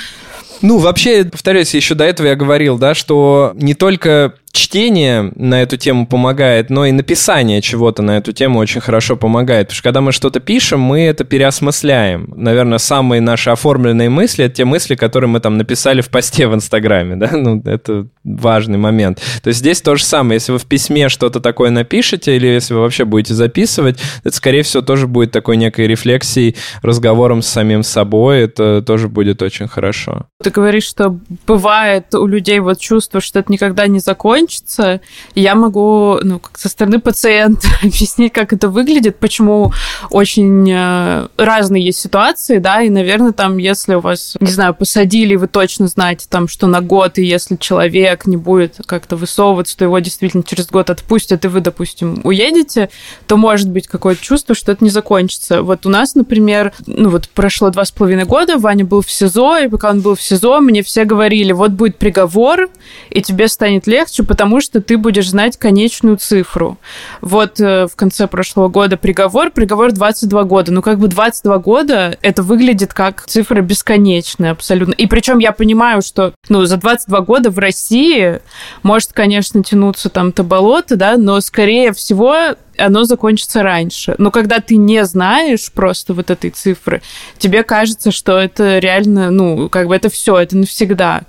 Ну, вообще, повторюсь, еще до этого я говорил, да, что не только чтение на эту тему помогает, но и написание чего-то на эту тему очень хорошо помогает. Потому что когда мы что-то пишем, мы это переосмысляем. Наверное, самые наши оформленные мысли — это те мысли, которые мы там написали в посте в Инстаграме, да? Ну, это важный момент. То есть здесь то же самое. Если вы в письме что-то такое напишете, или если вы вообще будете записывать, это, скорее всего, тоже будет такой некой рефлексией, разговором с самим собой. Это тоже будет очень хорошо. Ты говоришь, что бывает у людей вот чувство, что это никогда не закончится, закончится, я могу, ну, как со стороны пациента объяснить, как это выглядит, почему очень э, разные есть ситуации, да, и, наверное, там, если у вас, не знаю, посадили, вы точно знаете, там, что на год, и если человек не будет как-то высовываться, то его действительно через год отпустят, и вы, допустим, уедете, то может быть какое-то чувство, что это не закончится. Вот у нас, например, ну вот прошло два с половиной года, Ваня был в СИЗО, и пока он был в СИЗО, мне все говорили, вот будет приговор, и тебе станет легче, потому что ты будешь знать конечную цифру. Вот э, в конце прошлого года приговор, приговор 22 года. Ну, как бы 22 года это выглядит как цифра бесконечная абсолютно. И причем я понимаю, что ну, за 22 года в России может, конечно, тянуться там то болото, да, но скорее всего оно закончится раньше. Но когда ты не знаешь просто вот этой цифры, тебе кажется, что это реально, ну, как бы это все, это навсегда.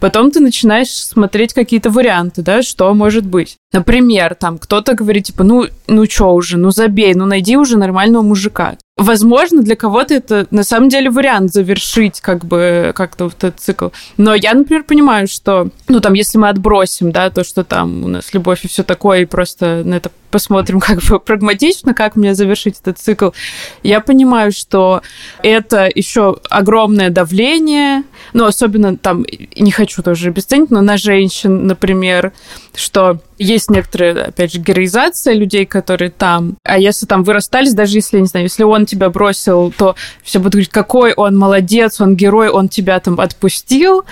Потом ты начинаешь смотреть какие-то варианты, да, что может быть. Например, там кто-то говорит, типа, ну, ну что уже, ну забей, ну найди уже нормального мужика. Возможно, для кого-то это на самом деле вариант завершить как бы как-то вот этот цикл. Но я, например, понимаю, что, ну, там, если мы отбросим, да, то, что там у нас любовь и все такое, и просто на это посмотрим как бы прагматично, как мне завершить этот цикл, я понимаю, что это еще огромное давление, ну, особенно там, не хочу тоже обесценить, но на женщин, например, что есть некоторая, опять же, героизация людей, которые там. А если там вы расстались, даже если, не знаю, если он тебя бросил, то все будут говорить, какой он молодец, он герой, он тебя там отпустил,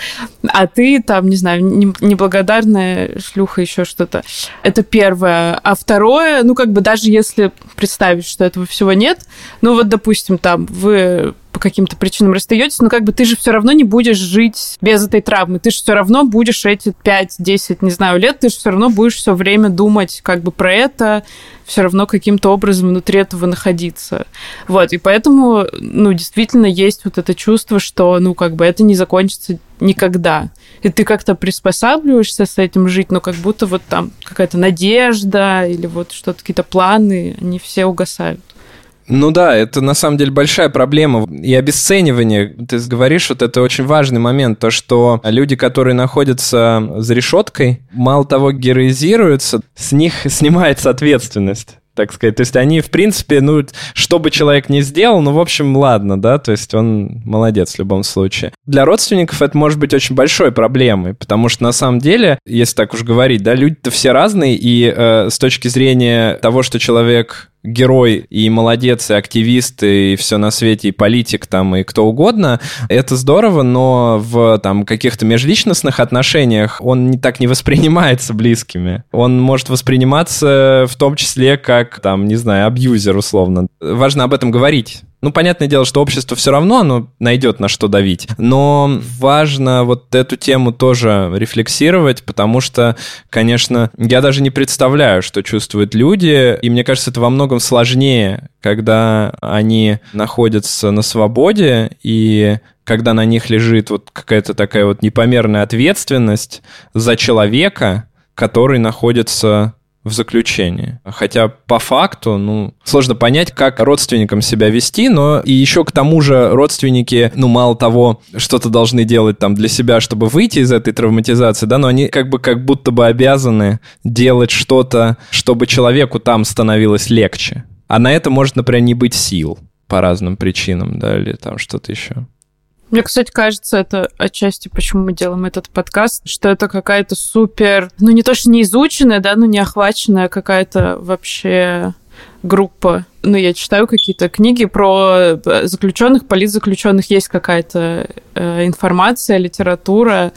а ты там, не знаю, неблагодарная шлюха, еще что-то. Это первое. А второе, ну, как бы даже если представить, что этого всего нет, ну, вот, допустим, там вы по каким-то причинам расстаетесь, но как бы ты же все равно не будешь жить без этой травмы. Ты же все равно будешь эти 5-10, не знаю, лет, ты же все равно будешь все время думать как бы про это, все равно каким-то образом внутри этого находиться. Вот, и поэтому, ну, действительно есть вот это чувство, что, ну, как бы это не закончится никогда. И ты как-то приспосабливаешься с этим жить, но как будто вот там какая-то надежда или вот что-то, какие-то планы, они все угасают. Ну да, это на самом деле большая проблема. И обесценивание, ты говоришь, вот это очень важный момент, то, что люди, которые находятся за решеткой, мало того героизируются, с них снимается ответственность так сказать. То есть они, в принципе, ну, что бы человек ни сделал, ну, в общем, ладно, да, то есть он молодец в любом случае. Для родственников это может быть очень большой проблемой, потому что на самом деле, если так уж говорить, да, люди-то все разные, и э, с точки зрения того, что человек герой и молодец, и активист, и все на свете, и политик там, и кто угодно, это здорово, но в там каких-то межличностных отношениях он не так не воспринимается близкими. Он может восприниматься в том числе как, там, не знаю, абьюзер условно. Важно об этом говорить Ну, понятное дело, что общество все равно оно найдет на что давить. Но важно вот эту тему тоже рефлексировать, потому что, конечно, я даже не представляю, что чувствуют люди, и мне кажется, это во многом сложнее, когда они находятся на свободе, и когда на них лежит вот какая-то такая вот непомерная ответственность за человека, который находится в заключении. Хотя по факту, ну, сложно понять, как родственникам себя вести, но и еще к тому же родственники, ну, мало того, что-то должны делать там для себя, чтобы выйти из этой травматизации, да, но они как бы как будто бы обязаны делать что-то, чтобы человеку там становилось легче. А на это может, например, не быть сил по разным причинам, да, или там что-то еще. Мне, кстати, кажется, это отчасти, почему мы делаем этот подкаст, что это какая-то супер, ну не то, что не изученная, да, но не охваченная какая-то вообще группа. Ну, я читаю какие-то книги про заключенных, политзаключенных, есть какая-то э, информация, литература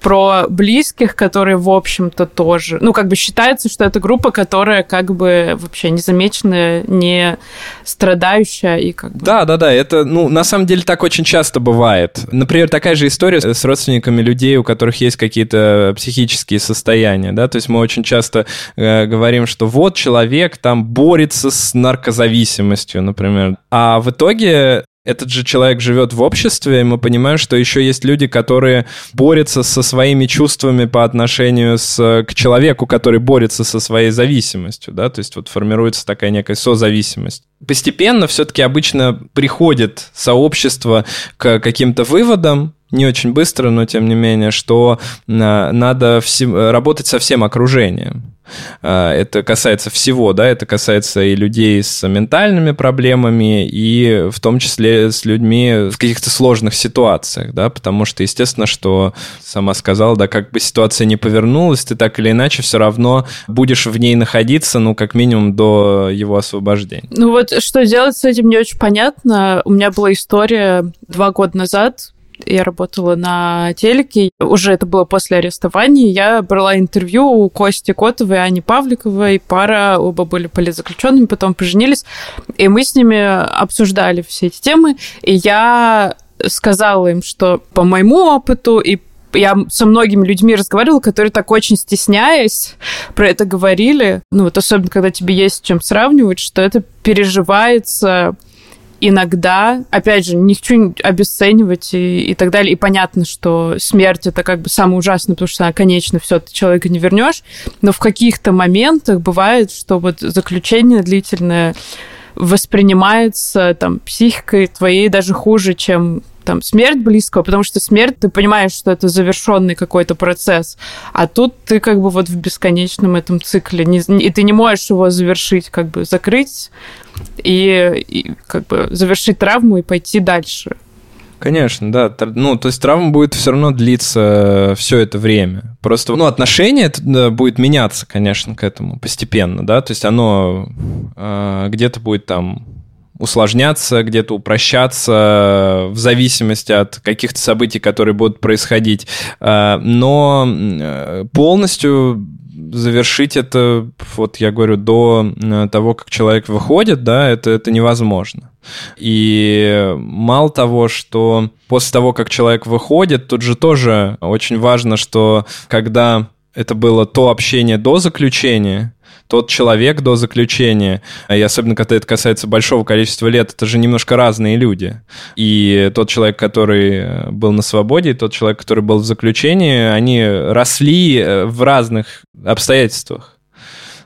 про близких, которые, в общем-то, тоже... Ну, как бы считается, что это группа, которая как бы вообще незамеченная, не страдающая и как бы... Да, да, да, это, ну, на самом деле так очень часто бывает. Например, такая же история с родственниками людей, у которых есть какие-то психические состояния, да, то есть мы очень часто э, говорим, что вот человек там борется с наркозависимостью, например, а в итоге этот же человек живет в обществе, и мы понимаем, что еще есть люди, которые борются со своими чувствами по отношению с, к человеку, который борется со своей зависимостью, да, то есть вот формируется такая некая созависимость. Постепенно все-таки обычно приходит сообщество к каким-то выводам, не очень быстро, но тем не менее, что а, надо работать со всем окружением. А, это касается всего, да, это касается и людей с ментальными проблемами, и в том числе с людьми в каких-то сложных ситуациях, да, потому что, естественно, что сама сказала, да, как бы ситуация не повернулась, ты так или иначе все равно будешь в ней находиться, ну, как минимум до его освобождения. Ну вот что делать с этим не очень понятно. У меня была история два года назад, я работала на телеке, уже это было после арестования, я брала интервью у Кости Котовой и Ани Павликовой, пара, оба были политзаключенными, потом поженились, и мы с ними обсуждали все эти темы, и я сказала им, что по моему опыту и я со многими людьми разговаривала, которые так очень стесняясь про это говорили. Ну вот особенно, когда тебе есть с чем сравнивать, что это переживается иногда, опять же, не хочу обесценивать и, и так далее, и понятно, что смерть это как бы самое ужасное, потому что, конечно, все, ты человека не вернешь, но в каких-то моментах бывает, что вот заключение длительное воспринимается там психикой твоей даже хуже, чем там смерть близкого, потому что смерть, ты понимаешь, что это завершенный какой-то процесс, а тут ты как бы вот в бесконечном этом цикле, не, и ты не можешь его завершить, как бы закрыть и, и как бы завершить травму и пойти дальше. Конечно, да. Ну, то есть травма будет все равно длиться все это время. Просто, ну, отношение будет меняться, конечно, к этому постепенно, да. То есть оно э, где-то будет там усложняться, где-то упрощаться в зависимости от каких-то событий, которые будут происходить. А, но э, полностью завершить это, вот я говорю, до э, того, как человек выходит, да, это, это невозможно. И мало того, что после того, как человек выходит, тут же тоже очень важно, что когда это было то общение до заключения, тот человек до заключения, и особенно когда это касается большого количества лет, это же немножко разные люди. И тот человек, который был на свободе, и тот человек, который был в заключении, они росли э, в разных обстоятельствах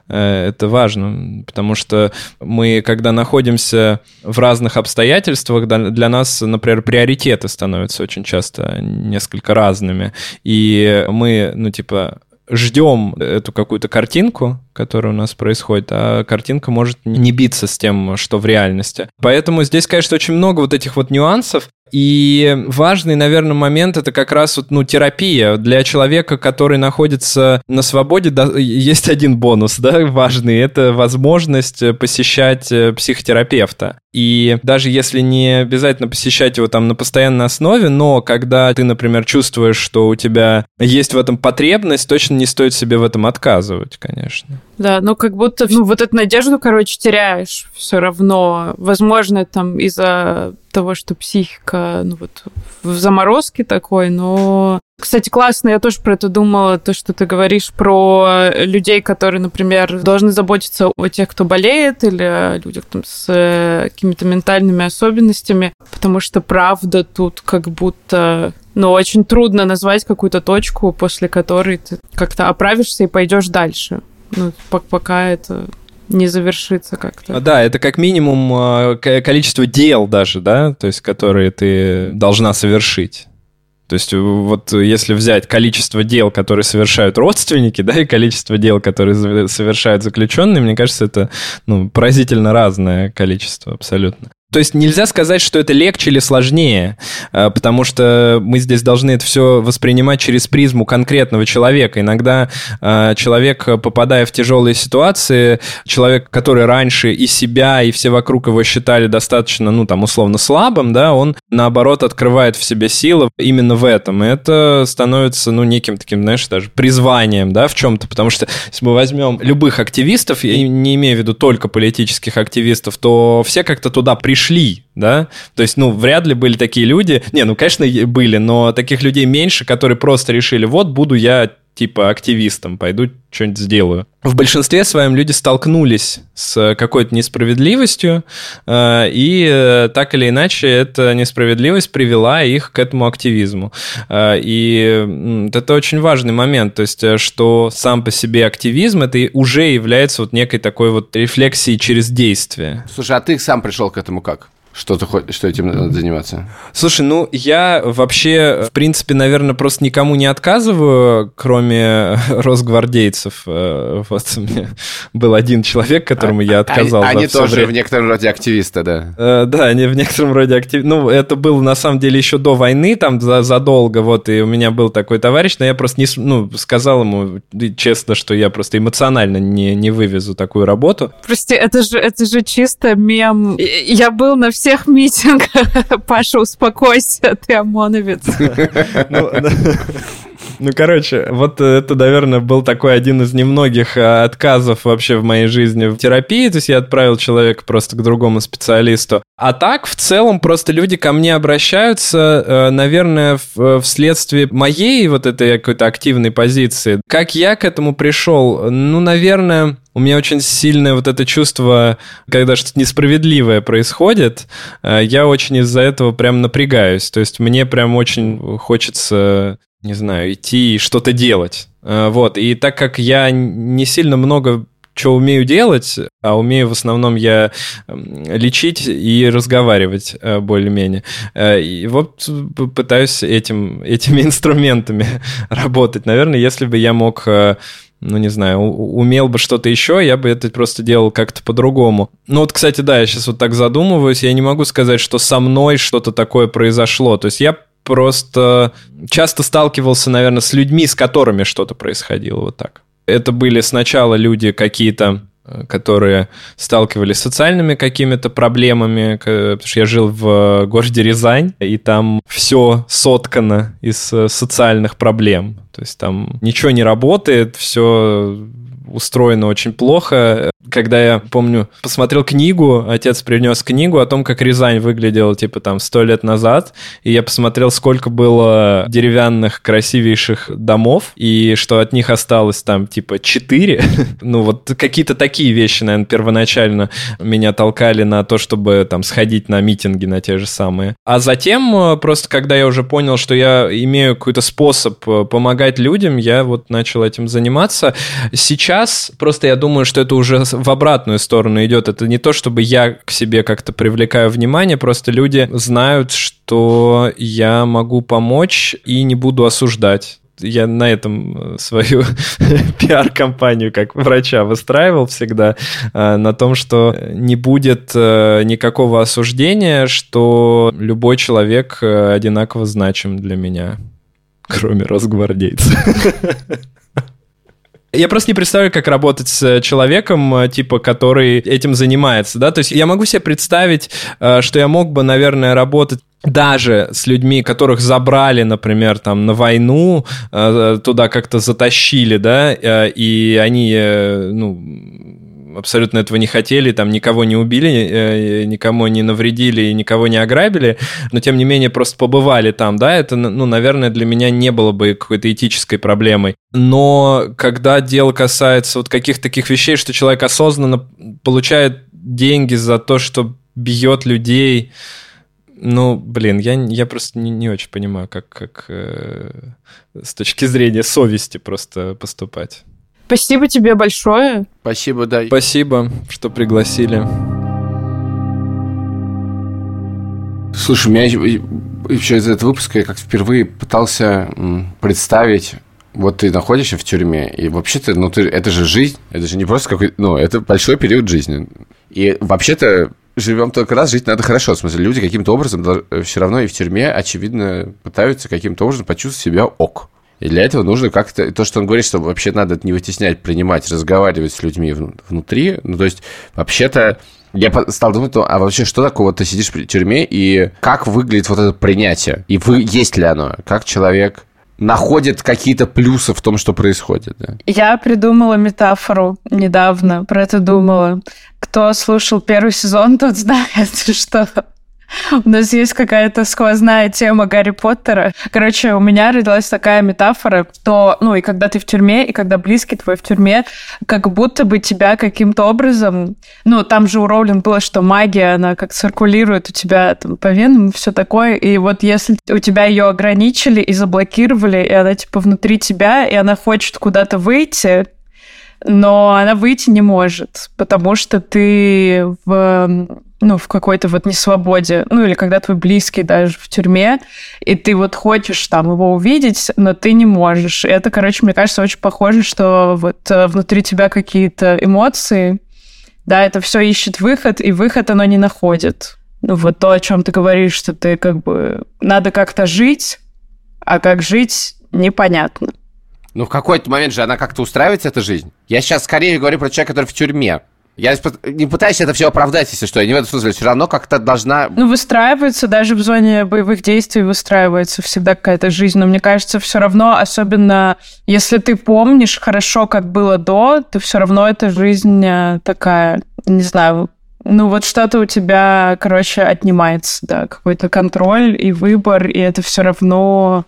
э, это важно, потому что мы, когда находимся в разных обстоятельствах, для нас, например, приоритеты становятся очень часто несколько разными. И мы, ну, типа, ждем эту какую-то картинку, которая у нас происходит, а картинка может не биться с тем, что в реальности. Поэтому здесь, конечно, очень много вот этих вот нюансов. И важный, наверное, момент это как раз вот, ну, терапия. Для человека, который находится на свободе, да, есть один бонус, да, важный. Это возможность посещать э, психотерапевта. И даже если не обязательно посещать его там на постоянной основе, но когда ты, например, чувствуешь, что у тебя есть в этом потребность, точно не стоит себе в этом отказывать, конечно. Да, ну как будто, ну вот эту надежду, короче, теряешь все равно. Возможно, там из-за того, что психика, ну вот в заморозке такой, но кстати, классно, я тоже про это думала, то, что ты говоришь про людей, которые, например, должны заботиться о тех, кто болеет, или о людях там, с э, какими-то ментальными особенностями, потому что правда тут как будто ну, очень трудно назвать какую-то точку, после которой ты как-то оправишься и пойдешь дальше. Ну, пока это не завершится как-то. Да, это как минимум э, количество дел даже, да, то есть которые ты должна совершить. То есть вот если взять количество дел, которые совершают родственники, да, и количество дел, которые совершают заключенные, мне кажется, это ну, поразительно разное количество абсолютно. То есть нельзя сказать, что это легче или сложнее, э, потому что мы здесь должны это все воспринимать через призму конкретного человека. Иногда э, человек, попадая в тяжелые ситуации, человек, который раньше и себя, и все вокруг его считали достаточно, ну, там, условно слабым, да, он, наоборот, открывает в себе силы именно в этом. И это становится, ну, неким таким, знаешь, даже призванием, да, в чем-то, потому что если мы возьмем любых активистов, я не имею в виду только политических активистов, то все как-то туда пришли пришли, да? То есть, ну, вряд ли были такие люди. Не, ну, конечно, были, но таких людей меньше, которые просто решили, вот, буду я типа активистом, пойду что-нибудь сделаю. В большинстве своем люди столкнулись с какой-то несправедливостью, э, и э, так или иначе эта несправедливость привела их к этому активизму. Э, и это очень важный момент, то есть что сам по себе активизм это уже является вот некой такой вот рефлексией через действие. Слушай, а ты сам пришел к этому как? Что ты хочешь, что этим надо заниматься? Слушай, ну я вообще, в принципе, наверное, просто никому не отказываю, кроме росгвардейцев. Э, вот у меня был один человек, которому а, я отказал. Они, они тоже время. в некотором роде активисты, да? Э, да, они в некотором роде активисты. Ну, это было на самом деле еще до войны, там за, задолго, вот, и у меня был такой товарищ, но я просто не, ну, сказал ему честно, что я просто эмоционально не, не вывезу такую работу. Прости, это же, это же чисто мем. Я был на всех митингах. Паша, успокойся, ты ОМОНовец. Ну, ну, короче, вот это, наверное, был такой один из немногих а, отказов вообще в моей жизни в терапии. То есть я отправил человека просто к другому специалисту. А так, в целом, просто люди ко мне обращаются, э, наверное, вследствие моей вот этой какой-то активной позиции. Как я к этому пришел? Ну, наверное, у меня очень сильное вот это чувство, когда что-то несправедливое происходит, э, я очень из-за этого прям напрягаюсь. То есть мне прям очень хочется, не знаю, идти и что-то делать. Э, вот. И так как я не сильно много что умею делать, а умею в основном я лечить и разговаривать э, более-менее. И вот пытаюсь этим, этими инструментами работать. Наверное, если бы я мог ну, не знаю, умел бы что-то еще, я бы это просто делал как-то по-другому. Ну, вот, кстати, да, я сейчас вот так задумываюсь, я не могу сказать, что со мной что-то такое произошло. То есть я просто часто сталкивался, наверное, с людьми, с которыми что-то происходило вот так. Это были сначала люди какие-то которые сталкивались с социальными какими-то проблемами, потому что я жил в городе Рязань, и там все соткано из э, социальных проблем. То есть там ничего не работает, все устроено очень плохо. Когда я, помню, посмотрел книгу, отец принес книгу о том, как Рязань выглядела, типа, там, сто лет назад, и я посмотрел, сколько было деревянных красивейших домов, и что от них осталось там, типа, четыре. ну, вот какие-то такие вещи, наверное, первоначально меня толкали на то, чтобы там сходить на митинги на те же самые. А затем, э, просто когда я уже понял, что я имею какой-то способ э, помогать людям, я вот начал этим заниматься. Сейчас сейчас просто я думаю, что это уже в обратную сторону идет. Это не то, чтобы я к себе как-то привлекаю внимание, просто люди знают, что я могу помочь и не буду осуждать. я на этом свою пиар-компанию как врача выстраивал всегда, на том, что не будет никакого осуждения, что любой человек одинаково значим для меня, кроме росгвардейца. Я просто не представляю, как работать с человеком, э, типа, который этим занимается, да, то есть я могу себе представить, э, что я мог бы, наверное, работать даже с людьми, которых забрали, например, там на войну, э, туда как-то затащили, да, и они, ну, абсолютно этого не хотели, там никого не убили, э, никому не навредили и никого не ограбили, но тем не менее просто побывали там, да, это, ну, наверное, для меня не было бы какой-то этической проблемой. Но когда дело касается вот каких-то таких вещей, что человек осознанно получает деньги за то, что бьет людей, ну, блин, я, я просто не, не очень понимаю, как, как э, с точки зрения совести просто поступать. Спасибо тебе большое. Спасибо, да. Спасибо, что пригласили. Слушай, у меня еще из этого выпуска я как впервые пытался представить вот ты находишься в тюрьме, и вообще-то, ну, ты, это же жизнь, это же не просто какой ну, это большой период жизни. И вообще-то живем только раз, жить надо хорошо. В смысле, люди каким-то образом все равно и в тюрьме, очевидно, пытаются каким-то образом почувствовать себя ок. И для этого нужно как-то... То, что он говорит, что вообще надо не вытеснять, принимать, разговаривать с людьми внутри. Ну, то есть, вообще-то, я стал думать, а вообще что такое, вот ты сидишь в тюрьме, и как выглядит вот это принятие? И вы, есть ли оно? Как человек находит какие-то плюсы в том, что происходит. Да? Я придумала метафору недавно, про это думала. Кто слушал первый сезон, тот знает, что у нас есть какая-то сквозная тема Гарри Поттера. Короче, у меня родилась такая метафора, что, ну, и когда ты в тюрьме, и когда близкий твой в тюрьме, как будто бы тебя каким-то образом... Ну, там же у Роулинг было, что магия, она как циркулирует у тебя там, по венам и все такое. И вот если у тебя ее ограничили и заблокировали, и она типа внутри тебя, и она хочет куда-то выйти, но она выйти не может, потому что ты в ну, в какой-то вот несвободе, ну, или когда твой близкий даже в тюрьме, и ты вот хочешь там его увидеть, но ты не можешь. И это, короче, мне кажется, очень похоже, что вот э, внутри тебя какие-то эмоции, да, это все ищет выход, и выход оно не находит. Ну, вот то, о чем ты говоришь, что ты как бы... Надо как-то жить, а как жить, непонятно. Ну, в какой-то момент же она как-то устраивается, эта жизнь. Я сейчас скорее говорю про человека, который в тюрьме. Я не пытаюсь это все оправдать, если что. Я не в этом смысле. Все равно как-то должна... Ну, выстраивается, даже в зоне боевых действий выстраивается всегда какая-то жизнь. Но мне кажется, все равно, особенно если ты помнишь хорошо, как было до, то все равно эта жизнь э, такая, не знаю, ну вот что-то у тебя, короче, отнимается, да, какой-то контроль и выбор, и это все равно...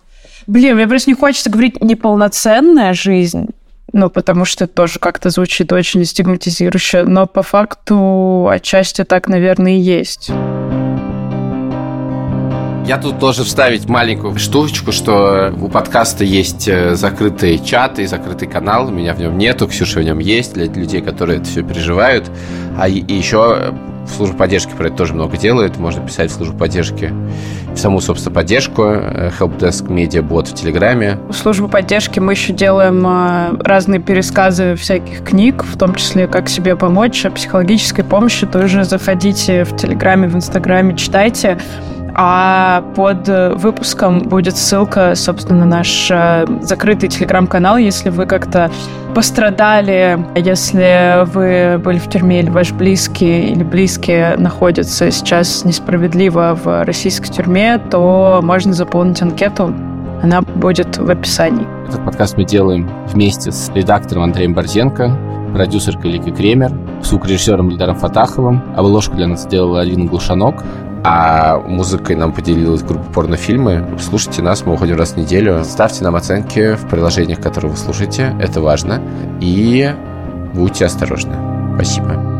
Блин, мне просто не хочется говорить неполноценная жизнь, ну, потому что тоже как-то звучит очень стигматизирующе, но по факту отчасти так, наверное, и есть. Я тут должен вставить маленькую штучку, что у подкаста есть э, закрытый чат и закрытый канал. Меня в нем нету, Ксюша в нем есть для людей, которые это все переживают. А и еще в службу поддержки про это тоже много делают. Можно писать в службу поддержки, в саму, собственно, поддержку. Э, Helpdesk Media Bot в Телеграме. В службу поддержки мы еще делаем э, разные пересказы всяких книг, в том числе «Как себе помочь», о психологической помощи. Тоже заходите в Телеграме, в Инстаграме, читайте. А под выпуском будет ссылка, собственно, на наш э, закрытый телеграм-канал, если вы как-то пострадали, если вы были в тюрьме или ваш близкий или близкие находятся сейчас несправедливо в российской тюрьме, то можно заполнить анкету. Она будет в описании. Этот подкаст мы делаем вместе с редактором Андреем Борзенко, продюсеркой Ликой Кремер, звукорежиссером Ильдаром Фатаховым. Обложку для нас сделала Алина Глушанок. А музыкой нам поделилась группа порнофильмы. Слушайте нас, мы уходим раз в неделю. Ставьте нам оценки в приложениях, которые вы слушаете. Это важно. И будьте осторожны. Спасибо.